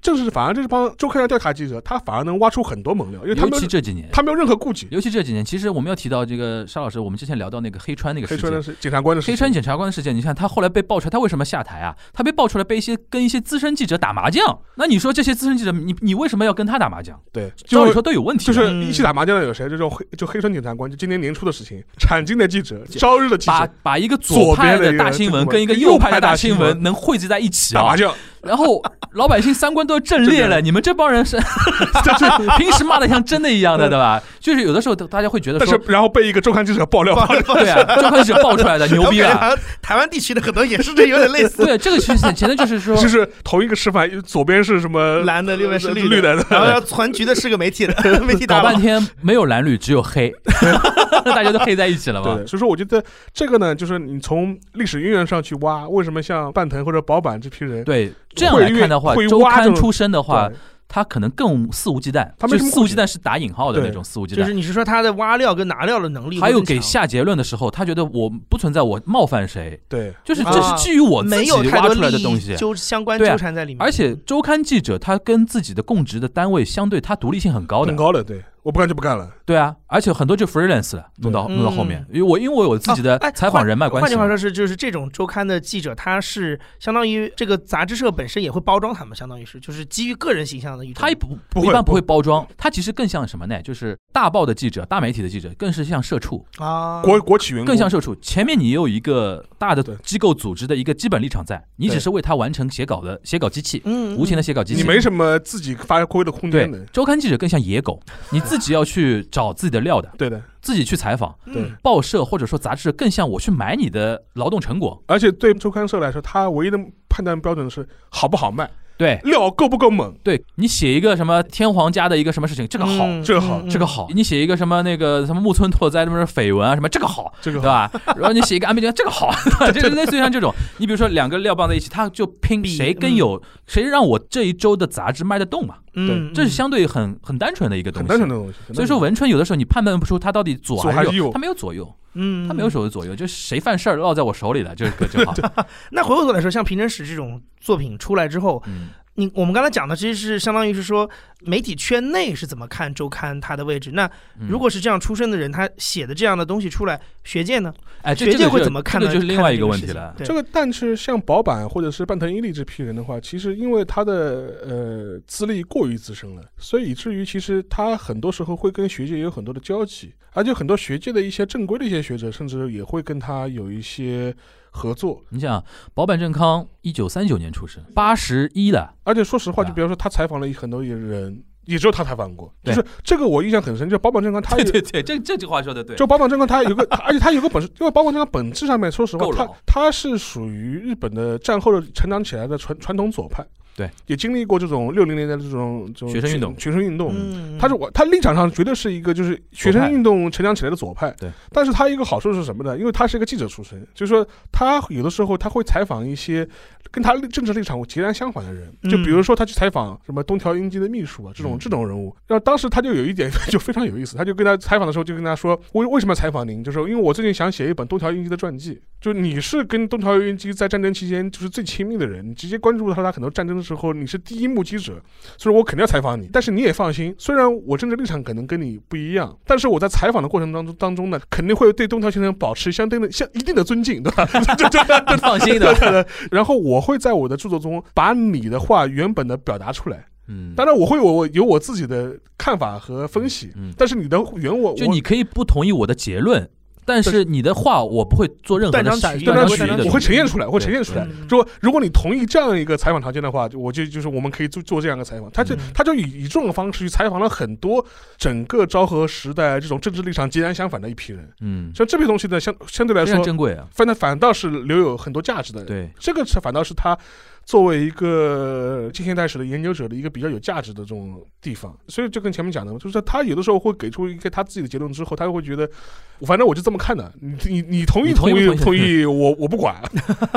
正是反而这帮周刊的调查记者，他反而能挖出很多猛料，因为他尤其这几年，他没有任何顾忌。尤其这几年，其实我们要提到这个沙老师，我们之前聊到那个黑川那个事件黑川的。是检察官的事情，黑川检察官的事件，你看他后来被爆出来，他为什么下台啊？他被爆出来被一些跟一些资深记者打麻将，那你说这些资深记者，你你为什么要跟他打麻将？对，照理说都有问题，就是一起打麻将的有谁？就这种黑就黑川检察官，就今年年初的事情，产经的记者，朝日的记把者把一个左派的大新闻跟一个右派的大新闻能汇集在一起啊，打麻将，然后老百姓三观都震裂了，你们这帮人是，就是平时骂的像真的一样的，对吧？就是有的时候大家会觉得说，但是然后被一个周刊记者爆料，对啊，周刊记者爆出来的牛逼啊！台湾地区的可能也是这有点类似，对，这个其实前头就是说，就是同一个示范，左边是什么蓝的，右边是绿绿的，然后要传局的是个媒体的媒体大佬搞半。天没有蓝绿，只有黑，大家都黑在一起了嘛对，。所以说我觉得这个呢，就是你从历史渊源上去挖，为什么像半藤或者保坂这批人，对，这样来看的话会，周刊出身的话对，他可能更肆无忌惮。他没什么顾忌就肆无忌惮是打引号的那种肆无忌惮。就是你是说他的挖料跟拿料的能力，还有给。下结论的时候，他觉得我不存在我冒犯谁，对就是啊这是基于我自没己挖出来的东西。利益纠相关纠缠在里面，而且周刊记者他跟自己的供职的单位相对，他独立性很高的很。高的，对，我不干就不干了，对啊，而且很多就 freelance 了，弄到对弄到后面，因为我因为我有自己的采访人脉关系嘛。换句话说是，就是这种周刊的记者，他是相当于这个杂志社本身也会包装他们，相当于是就是基于个人形象的一种。他也不不一般不不会包装，他其实更像什么呢？就是大报的记者、大媒体的记者，更是像社畜，啊，国国企员工。更像社畜。前面你有一个大的机构组织的一个基本立场在，你只是为他完成写稿的写稿机器，嗯无情的写稿机器。你没什么自己发挥的空间的，周刊记者更像野狗，你自己要去找自己的料的，对的，自己去采访。对嗯报社或者说杂志更像我去买你的劳动成果。而且对周刊社来说，他唯一的判断标准是好不好卖，对料够不够猛，对，你写一个什么天皇家的一个什么事情，这个好，嗯这个好嗯这个好。你写一个什么那个什么木村拓哉什么绯闻啊什么，这个好。这个对吧？然后你写一个安倍晋三，这个好，这类似于像这种，你比如说两个料放在一起，他就拼比谁更有，谁让我这一周的杂志卖得动嘛？嗯，这是相对很很单纯的一个东西。很单纯的东西。所以说文春有的时候你判断不出他到底左还是右，左还是右他没有左右，嗯，他没有。手的左右，就是谁犯事儿落在我手里了，这个就好。那回过头来说，像《平成史》这种作品出来之后，嗯，你我们刚才讲的，其实是相当于是说媒体圈内是怎么看周刊它的位置。那嗯如果是这样出身的人，他写的这样的东西出来，学界呢？哎，这学界会怎么看呢？这就是另外一个问题了。这个，但是像保坂或者是半藤英利这批人的话，其实因为他的呃资历过于资深了，所以以至于其实他很多时候会跟学界有很多的交集，而且很多学界的一些正规的一些学者，甚至也会跟他有一些合作。你想，保坂正康一九三九年出生，八十一了，而且说实话，就比方说他采访了很多人，也只有他采访过，对就是这个我印象很深，就保坂正康他有对对对，这这句话说的对。就保坂正康，他有个，而且他有个本事，因为保坂正康本质上面，说实话，他他是属于日本的战后的成长起来的传传统左派，对，也经历过这种六零年代的这种这种学生运动学生运动。嗯，他是我，他立场上绝对是一个就是学生运动成长起来的左派，对。但是他一个好处是什么呢？因为他是一个记者出身，就是说他有的时候他会采访一些跟他政治立场截然相反的人，就比如说他去采访什么东条英机的秘书啊这种嗯这种人物。然后当时他就有一点 就非常有意思，他就跟他采访的时候就跟他说，为为什么采访您？就是因为我最近想写一本东条英机的传记，就你是跟东条英机在战争期间就是最亲密的人，你直接关注他他很多战争的时候，你是第一目击者，所以我肯定要采访你。但是你也放心，虽然我政治立场可能跟你不一样，但是我在采访的过程当中当中呢，肯定会对东条先生保持相对的相一定的尊敬，对吧？对放心的，对对。然后我会在我的著作中把你的话原本的表达出来，嗯，当然我会我我有我自己的看法和分析，嗯，但是你的原我我就你可以不同意我的结论，但是你的话我不会做任何的取义断章取义，断章取义的我会呈现出来，我会呈现出来对。说如果你同意这样一个采访条件的话，我就就是我们可以做做这样一个采访。他就嗯他就以以这种方式去采访了很多整个昭和时代这种政治立场截然相反的一批人。嗯，像这批东西呢，相相对来非常说，珍贵啊。反正反倒是留有很多价值的。对，这个是反倒是他作为一个近现代史的研究者的一个比较有价值的这种地方。所以就跟前面讲的，就是他有的时候会给出一个他自己的结论之后，他会觉得，反正我就这么看的，你你你同意同意同意我我不管。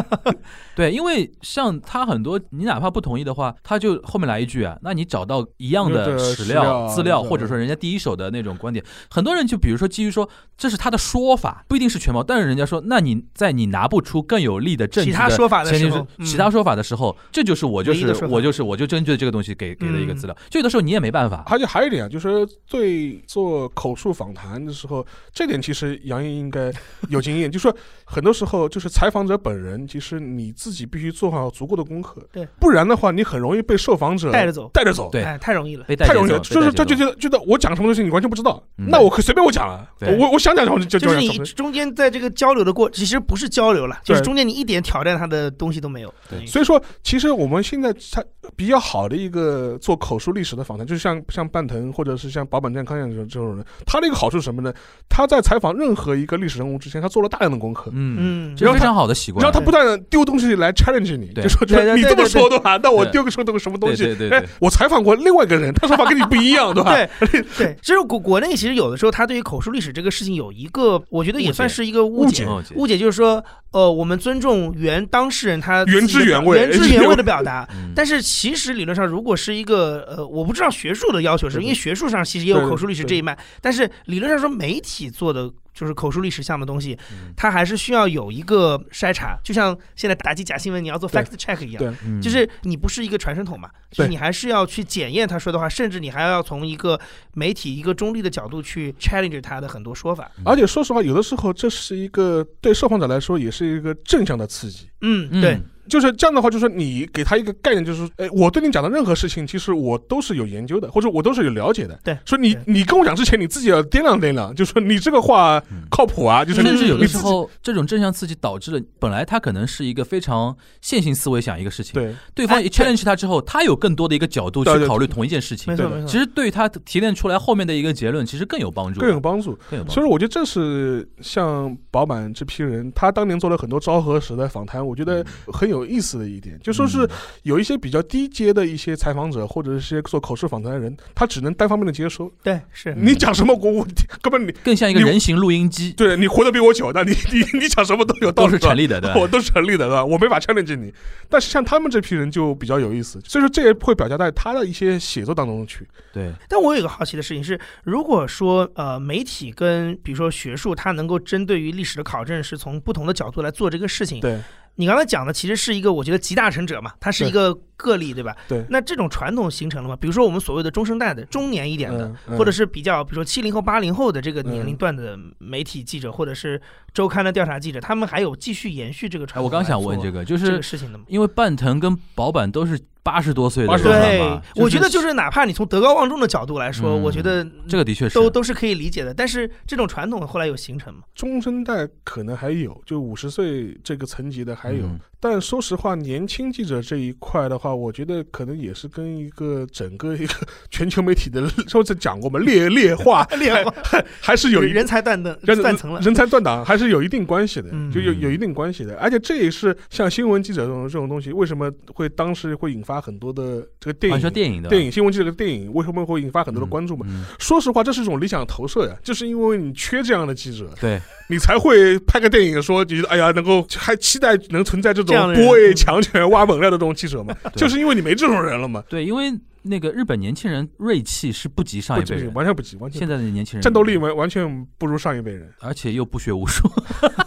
对，因为像他很多，你哪怕不同意的话，他就后面来一句啊，那你找到一样的史史料料、资料，或者说人家第一手的那种观点，很多人就比如说基于说这是他的说法，不一定是全貌，但是人家说，那你在你拿不出更有力的证据其他说法的时候嗯其他说法的时候，这就是我就是我就是我就根据这个东西给给的一个资料，就有的时候你也没办法，而且还有一点啊，就是说对做口述访谈的时候，这点其实杨毅应该有经验，就是说很多时候就是采访者本人，其实你自己必须做好足够的功课，对，不然的话你很容易被受访者带着走，带着走。对哎，太容易了。被带太容易了，就是他就觉得觉得我讲什么东西你完全不知道，嗯那我可随便我讲啊，我我想讲什么就就是你讲什么。中间在这个交流的过，其实不是交流了，就是中间你一点挑战他的东西都没有。对所以说，其实我们现在它比较好的一个做口述历史的访谈，就是像像半藤或者是像保本健康这样这种人，他的一个好处是什么呢？他在采访任何一个历史人物之前，他做了大量的功课。嗯，嗯，这是非常好的习惯。然后，他不断的丢东西来 challenge 你，就说你这么说的话，那我丢个说东什么东西？对对对对。哎，我采访过另外一个人，他说法跟你不一样，对吧？对。对，其实国国内其实有的时候，他对于口述历史这个事情有一个，我觉得也算是一个误解。哦误解就是说，呃，我们尊重原当事人他原汁原味原汁原味的表达。嗯但是其实理论上，如果是一个呃，我不知道学术的要求是，因为学术上其实也有口述历史这一脉，但是理论上说，媒体做的就是口述历史项的东西，嗯它还是需要有一个筛查，就像现在打击假新闻，你要做 fact check 一样。嗯就是你不是一个传声筒嘛，就是你还是要去检验他说的话，甚至你还要从一个媒体一个中立的角度去 challenge 他的很多说法。而且说实话，有的时候这是一个对受访者来说也是一个正向的刺激。嗯，嗯对，就是这样的话，就是你给他一个概念，就是说，哎，我对你讲的任何事情，其实我都是有研究的，或者我都是有了解的。对说你你跟我讲之前，你自己要掂量掂量，就说你这个话嗯靠谱啊，就是甚至有的时候，这种正向刺激导致了本来他可能是一个非常线性思维想一个事情，对对方一哎对 challenge 他之后，他有更多的一个角度去考虑同一件事情没，错对没错。其实对他提炼出来后面的一个结论，其实更有帮助，更有帮助。更有帮助。所以我觉得这是像宝满这批人，他当年做了很多昭和时代访谈，我觉得很有意思的一点，就说是嗯有一些比较低阶的一些采访者，或者是一些做口述访谈的人，他只能单方面的接收。对，是你讲什么我我根本你更像一个人形录音机，对你活得比我久，那你 你你讲什么都有道理，都是成立的，对吧？我都是成立的，对吧？我没法 challenge 你，但是像他们这批人就比较有意思，所以说这也会表现在他的一些写作当中去。对，但我有一个好奇的事情是，如果说呃媒体跟比如说学术，它能够针对于历史的考证是从不同的角度来做这个事情，对，你刚才讲的其实是一个我觉得集大成者嘛，它是一个个例，对吧？对那这种传统形成了吗？比如说我们所谓的中生代的中年一点的，嗯嗯或者是比较比如说七零后、八零后的这个年龄嗯段的媒体记者，或者是周刊的调查记者，他们还有继续延续这个传哎，统。我刚想问这个个，就这是个事情的吗？因为半藤跟保坂都是八十多岁的80人了对嘛，，我觉得就是哪怕你从德高望重的角度来说，嗯我觉得这个的确是都都是可以理解的。但是这种传统后来有形成吗？中生代可能还有，就五十岁这个层级的还有，嗯但说实话，年轻记者这一块的话，我觉得可能也是跟一个整个一个 全球媒体的，上次讲过嘛，劣劣化 劣化还是有一人才断档人断层了。人才断档还是有一定关系的，嗯就有有一定关系的。而且这也是像新闻记者这种这种东西，为什么会当时会引发很多的这个电啊，影你说电影的电影新闻记者的电影为什么会引发很多的关注嘛？嗯说实话，这是一种理想投射呀，就是因为你缺这样的记者，对，你才会拍个电影说，你哎呀，能够还期待能存在这种不畏嗯强权挖猛料的这种记者吗？就是因为你没这种人了嘛，对，因为那个日本年轻人锐气是不及上一辈人，完全不及，完全现在的年轻人战斗力，完完全不如上一辈人。而且又不学无术，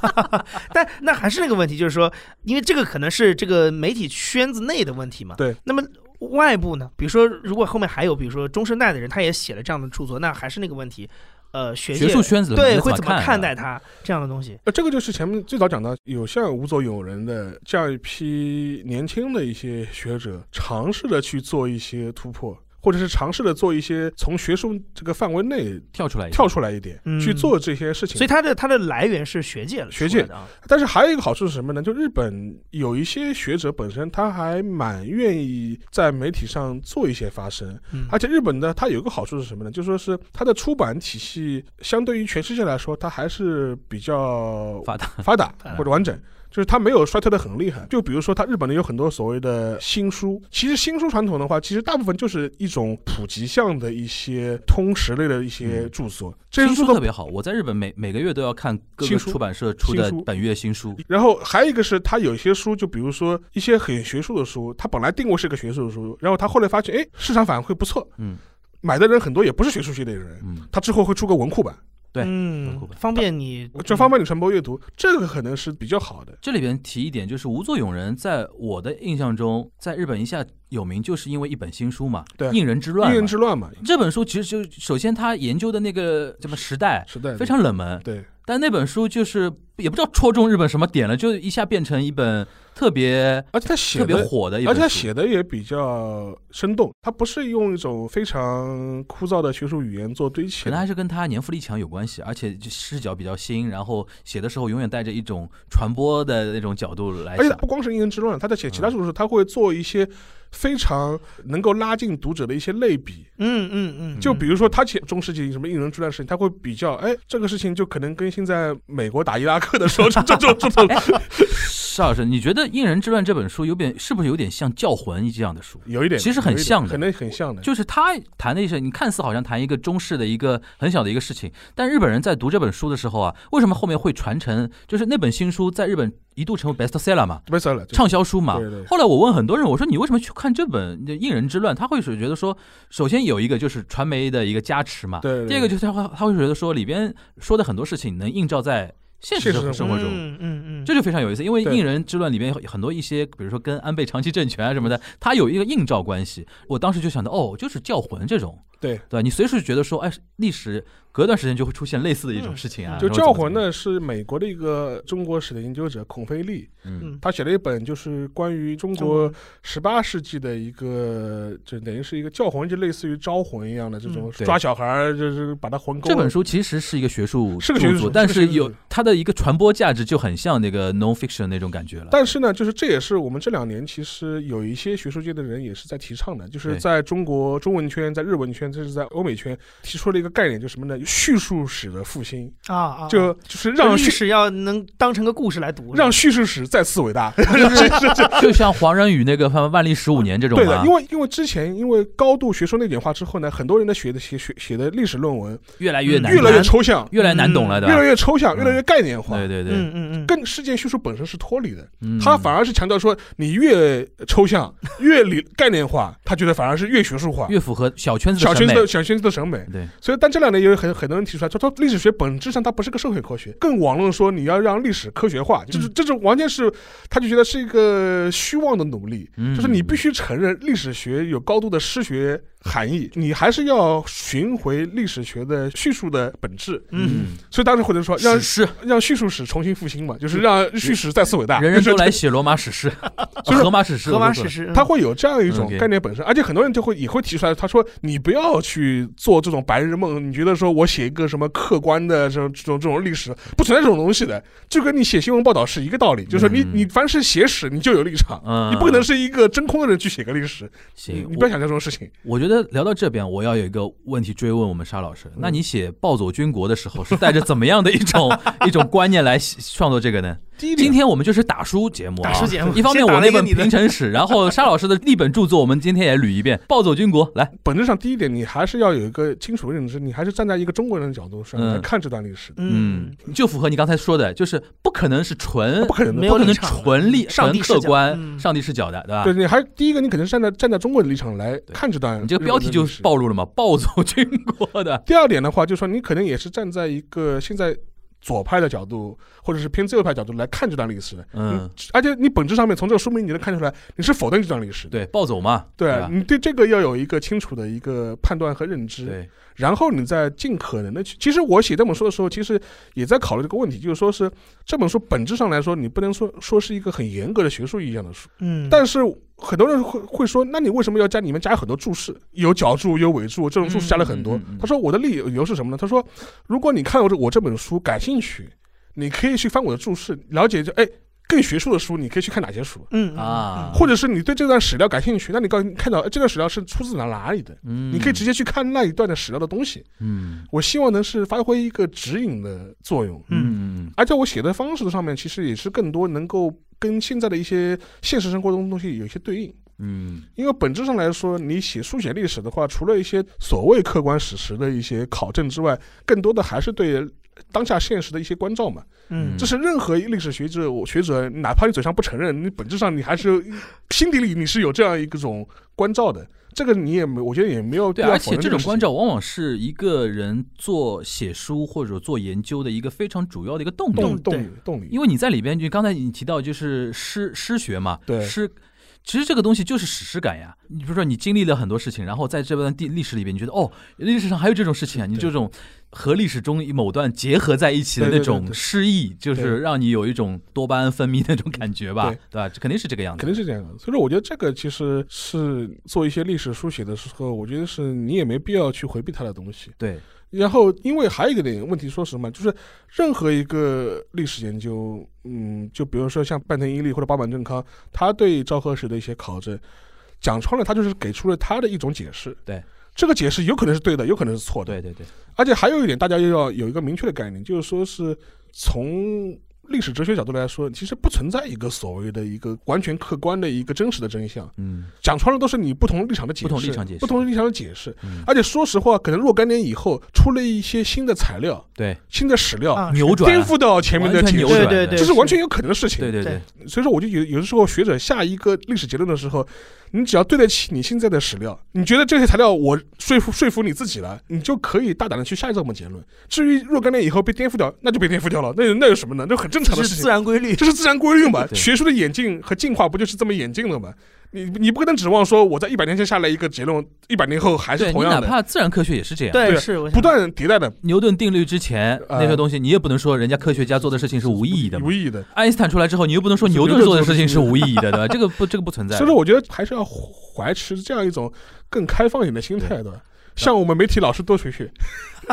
但那还是那个问题，就是说，因为这个可能是这个媒体圈子内的问题嘛。对。那么外部呢？比如说，如果后面还有，比如说中生代的人，他也写了这样的著作，那还是那个问题。呃，学界学术圈子对会怎么看待他这样的东西？呃，这个就是前面最早讲到，有像吴左友人的这样一批年轻的一些学者，尝试着去做一些突破，或者是尝试着做一些从学术这个范围内跳出来跳出来一点，嗯去做这些事情。所以它的它的来源是学界了学界的啊。但是还有一个好处是什么呢？就日本有一些学者本身他还蛮愿意在媒体上做一些发声，嗯而且日本呢，它有一个好处是什么呢？就说是它的出版体系相对于全世界来说，它还是比较发达，发达达或者完整。就是它没有衰退的很厉害，就比如说它日本的有很多所谓的新书，其实新书传统的话，其实大部分就是一种普及向的一些通识类的一些嗯著作，这些新书都书特别好，我在日本每每个月都要看各个出版社出的新书本月新书，然后还有一个是，它有一些书，就比如说一些很学术的书，它本来定位是个学术的书，然后它后来发现，哎，市场反馈不错，嗯。买的人很多也不是学术系的人，嗯，它之后会出个文库版，对嗯方便你这方便你传播阅读，这个可能是比较好的。这里边提一点，就是无作俑人在我的印象中，在日本一下有名，就是因为一本新书嘛，对应人之乱》应。人之乱嘛，这本书其实就首先他研究的那个什么时代时代非常冷门，对，但那本书就是也不知道戳中日本什么点了，就一下变成一本特别而且他写特别的。火的一本书。而且他写的也比较生动，他不是用一种非常枯燥的学术语言做堆砌，可能还是跟他年富力强有关系，而且就视角比较新，然后写的时候永远带着一种传播的那种角度来想而且他不。光是一人之乱，他在写其他书的时候，他会做一些非常能够拉近读者的一些类比，嗯嗯嗯，就比如说他写中世纪什么应人之乱的事情，他会比较，哎，这个事情就可能跟现在美国打伊拉克的时候这这种这种 邵老师，你觉得《应人之乱》这本书有点是不是有点像《教魂》这样的书？有一点，其实很像的可能很像的。就是他谈的一些，你看似好像谈一个中式的一个很小的一个事情，但日本人在读这本书的时候啊，为什么后面会传承？就是那本新书在日本一度成为 bestseller 嘛，，bestseller 畅销书嘛对对。后来我问很多人，我说你为什么去看这本《应人之乱》？他会是觉得说，首先有一个就是传媒的一个加持嘛，对对第二个就是他会他会觉得说里边说的很多事情能映照在现实现实生活中。嗯嗯嗯，这就非常有意思，因为《对应人之乱》里边有很多一些，比如说跟安倍长期政权啊什么的，它有一个映照关系。我当时就想到，哦，就是教魂这种，对。对？你随时觉得说，哎，历史隔段时间就会出现类似的一种事情啊。就？教魂呢，是美国的一个中国史的研究者孔飞利，嗯嗯他写了一本就是关于中国十八世纪的一个，就等于是一个教魂，就类似于招魂一样的这种抓小孩儿，就是把他魂勾。这本书其实是一个学术是个学术但是有它的一个传播价值就很像那个 non fiction 那种感觉了。但是呢，就是这也是我们这两年其实有一些学术界的人也是在提倡的，就是在中国中文圈、在日文圈，甚至在欧美圈提出了一个概念，就什么呢？叙述史的复兴，啊啊，就就是让叙史要能当成个故事来读，让叙述史再次伟大。就是 就像黄仁宇那个万历十五年这种对的，因，为因为之前因为高度学术内卷化之后呢，很多人的写的写写写的历史论文越来越难，越来越抽象，越来越难懂了，的？越来越抽象，嗯越来越概念化。对对对，嗯嗯嗯，跟事件叙述本身是脱离的，嗯他反而是强调说，你越抽象、越理概念化，他觉得反而是越学术化。越符合小圈子小学生的小学生的审美。对，所以，但这两年也有很很多人提出来，说说历史学本质上它不是个社会科学，更网络说你要让历史科学化，嗯。就是这是完全是他就觉得是一个虚妄的努力，嗯。就是你必须承认历史学有高度的诗学含义，你还是要寻回历史学的叙述的本质。嗯，所以当时或者说让史，让叙述史重新复兴嘛，就是让叙史再次伟大，人人都来写罗马史诗，所以说荷马史诗，荷马史诗，他会有这样一种概念本身，而且很多人就会也会提出来，他说你不要去做这种白日梦，你觉得说我写一个什么客观的这种这种这种历史不存在这种东西的，就跟你写新闻报道是一个道理，就是说你嗯。你凡是写史你就有立场，嗯，你不可能是一个真空的人去写个历史，你行，你不要想这种事情。我觉得聊到这边，我要有一个问题追问我们沙老师。那你写暴走军国的时候，是带着怎么样的一种 一种观念来创作这个呢？今天我们就是打书节目啊，打书节目一方面我那本平城史，然后沙老师的一本著作，我们今天也捋一遍《暴走军国》。来，本质上第一点，你还是要有一个清楚的认知，你还是站在一个中国人的角度上嗯来看这段历史。嗯，就符合你刚才说的，就是不可能是纯不可能没不可能纯立纯上帝客观、嗯上帝视角的，对吧？对，你还第一个，你肯定站在站在中国的立场来看这段。你这个标题就暴露了嘛，暴走军国的。第二点的话，就是说你可能也是站在一个现在左派的角度，或者是偏自由派角度来看这段历史的。嗯，而且你本质上面从这个书名你能看出来，你是否定这段历史。对，暴走嘛，对吧？你对这个要有一个清楚的一个判断和认知，对，然后你再尽可能的去。其实我写这本书的时候，其实也在考虑这个问题，就是说是这本书本质上来说，你不能说说是一个很严格的学术意义上的书，嗯，但是很多人会会说，那你为什么要加里面加很多注释？有脚注，有尾注，这种注释加了很多。他说我的理由是什么呢？他说，如果你看我这我这本书感兴趣，你可以去翻我的注释，了解这哎更学术的书，你可以去看哪些书。嗯啊或者是你对这段史料感兴趣，那你刚看到哎这段史料是出自哪哪里的，嗯，你可以直接去看那一段的史料的东西。嗯我希望能是发挥一个指引的作用。嗯嗯而且我写的方式上面，其实也是更多能够跟现在的一些现实生活中的东西有一些对应。嗯因为本质上来说，你写书写历史的话，除了一些所谓客观史实的一些考证之外，更多的还是对当下现实的一些关照嘛。嗯这是任何历史学者学者，哪怕你嘴上不承认，你本质上你还是心底里你是有这样一种关照的。这个你也没，我觉得也没有必对，要而且这种关照往往是一个人做写书或者做研究的一个非常主要的一个动力，动动力动力，因为你在里边就刚才你提到就是诗诗学嘛，对诗。其实这个东西就是史诗感呀。你比如说，你经历了很多事情，然后在这段地历史里边，你觉得哦，历史上还有这种事情啊，你这种和历史中某段结合在一起的那种诗意，就是让你有一种多巴胺分泌那种感觉吧，对对吧？这肯定是这个样子。肯定是这样的。所以说，我觉得这个其实是做一些历史书写的时候，我觉得是你也没必要去回避它的东西。对，然后，因为还有一个点问题，说什么，就是任何一个历史研究，嗯，就比如说像半藤英利或者八坂正康，他对昭和史的一些考证，讲穿了，他就是给出了他的一种解释。对，这个解释有可能是对的，有可能是错的。对对对，而且还有一点，大家又要有一个明确的概念，就是说是从历史哲学角度来说，其实不存在一个所谓的一个完全客观的一个真实的真相。嗯。讲穿了都是你不同立场的解释，不同立场解释。不同立场的解释。嗯，而且说实话，可能若干年以后出了一些新的材料、对，新的史料，啊扭转颠覆到前面的解释，对对对，这是完全有可能的事情。对对。对，所以说，我就有有的时候学者下一个历史结论的时候，你只要对得起你现在的史料，你觉得这些材料我说服说服你自己了，你就可以大胆的去下这么结论。至于若干年以后被颠覆掉，那就被颠覆掉了，那那有什么呢？那很正常的事情。自然规律。这是自然规律嘛？对学术的演进和进化不就是这么演进的吗？你你不可能指望说我在一百年前下来一个结论，一百年后还是同样的，哪怕自然科学也是这样。对对，是不断迭代的，牛顿定律之前呃那些东西，你也不能说人家科学家做的事情是无意义的无。意义的。爱因斯坦出来之后，你又不能说牛顿做的事情是无意义的，对吧？这个不，这个不存在所以。说，我觉得还是要怀持这样一种更开放一点的心态的。像我们媒体老师多学学，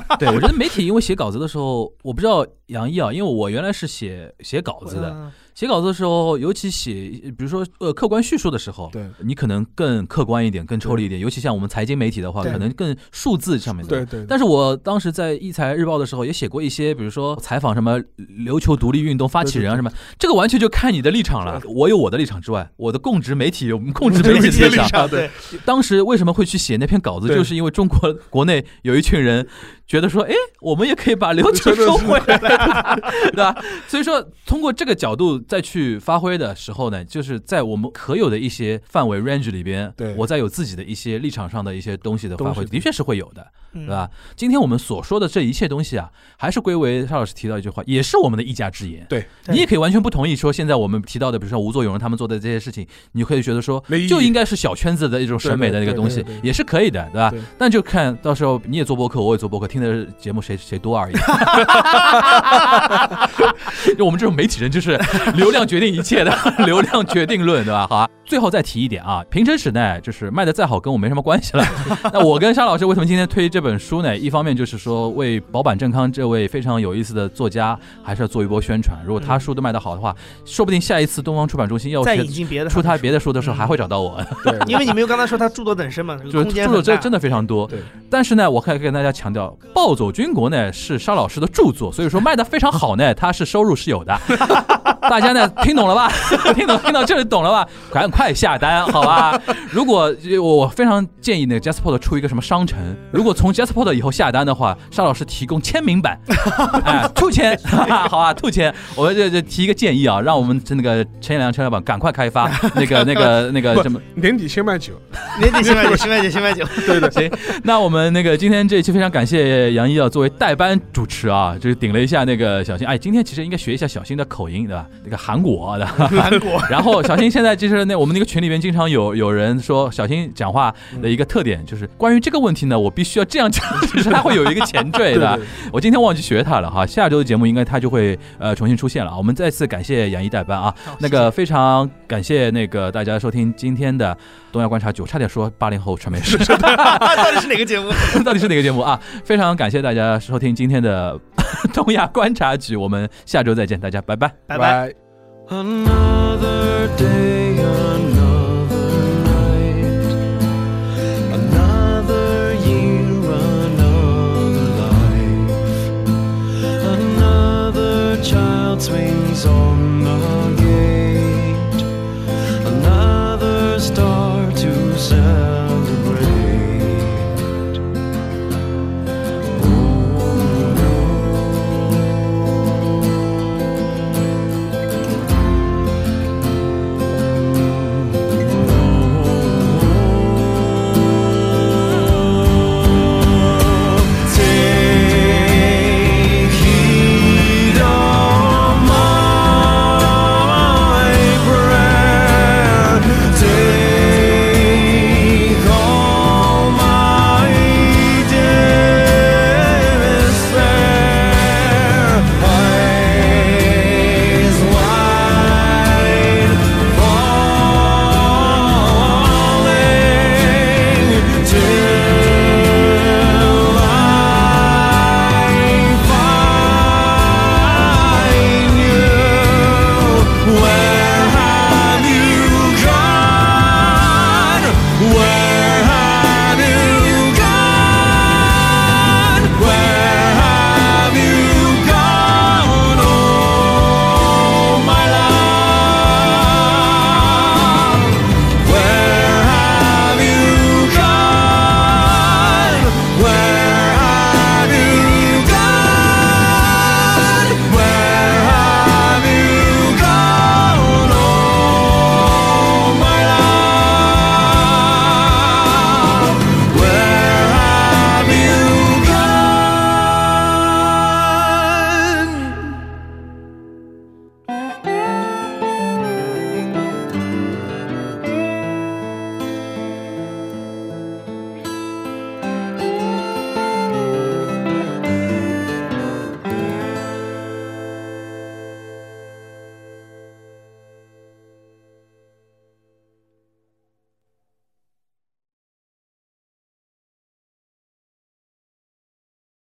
对，我觉得媒体因为写稿子的时候，我不知道杨毅啊，因为我原来是写写稿子的，嗯写稿子的时候，尤其写，比如说呃客观叙述的时候，对你可能更客观一点，更抽离一点。尤其像我们财经媒体的话，可能更数字上面的。对对。但是我当时在《一财日报》的时候也写过一些，比如说采访什么琉球独立运动发起人啊什么，这个完全就看你的立场了。我有我的立场之外，我的供职媒体有供职媒体的立场。对，当时为什么会去写那篇稿子，就是因为中国国内有一群人觉得说，哎，我们也可以把琉球 收回来，对吧？所以说，通过这个角度再去发挥的时候呢，就是在我们可有的一些范围 range 里边，对我再有自己的一些立场上的一些东西的发挥，的确是会有的，嗯对吧？今天我们所说的这一切东西啊，还是归为邵老师提到一句话，也是我们的一家之言。对，你也可以完全不同意说，现在我们提到的，比如说吴作勇人他们做的这些事情，你可以觉得说就应该是小圈子的一种审美的那个东西也是可以的，对吧对？但就看到时候你也做播客，我也做播客，听的节目谁谁多而已。就我们这种媒体人，就是流量决定一切的，流量决定论，对吧？好啊，最后再提一点啊，平成时代就是卖的再好，跟我没什么关系了。那我跟沙老师为什么今天推这本书呢？一方面就是说为保坂正康这位非常有意思的作家，还是要做一波宣传。如果他书都卖得好的话，说不定下一次东方出版中心要再引进别的出他别的书的时候，嗯还会找到我。对，因为你没有刚才说他著作等身嘛，就著作真真的非常多。对，但是呢，我可以跟大家强调，《暴走军国》呢是沙老师的著作，所以说卖的非常好呢，他是收入是有的。大家呢 听懂了吧？听懂听到这里懂了吧？赶快下单，好吧？如果我我非常建议那个 Jasper 出一个什么商城，如果从 Jasper 以后下单的话，沙老师提供签名版，哎，兔签，好吧，兔签，我们这这提一个建议啊，让我们那个陈彦良陈老板赶快开发那个那个那个什么。年底先卖酒，年底新卖酒，新卖酒，新卖酒。对对，行，那我们那个今天这一期非常感谢杨一啊，作为代班主持啊，就是顶了一下那个小新。哎，今天其实应该学一下小新的口音，对吧？那个韩国的。韩国 然后小新现在就是那我们那个群里面经常有有人说小新讲话的一个特点就是关于这个问题呢，我必须要这样讲，就是他会有一个前缀，对吧？对我今天忘记学他了哈，下周的节目应该他就会呃重新出现了。我们再次感谢杨一代班啊，那个非常感谢那个大家收听今天的东亚观察局，差点说八零后传媒史。到底是哪个节目？到底是哪个节目啊？非常感谢大家收听今天的东亚观察局，我们下周再见，大家拜拜。拜拜。拜。Another day, another night, another year, another life, another child swings on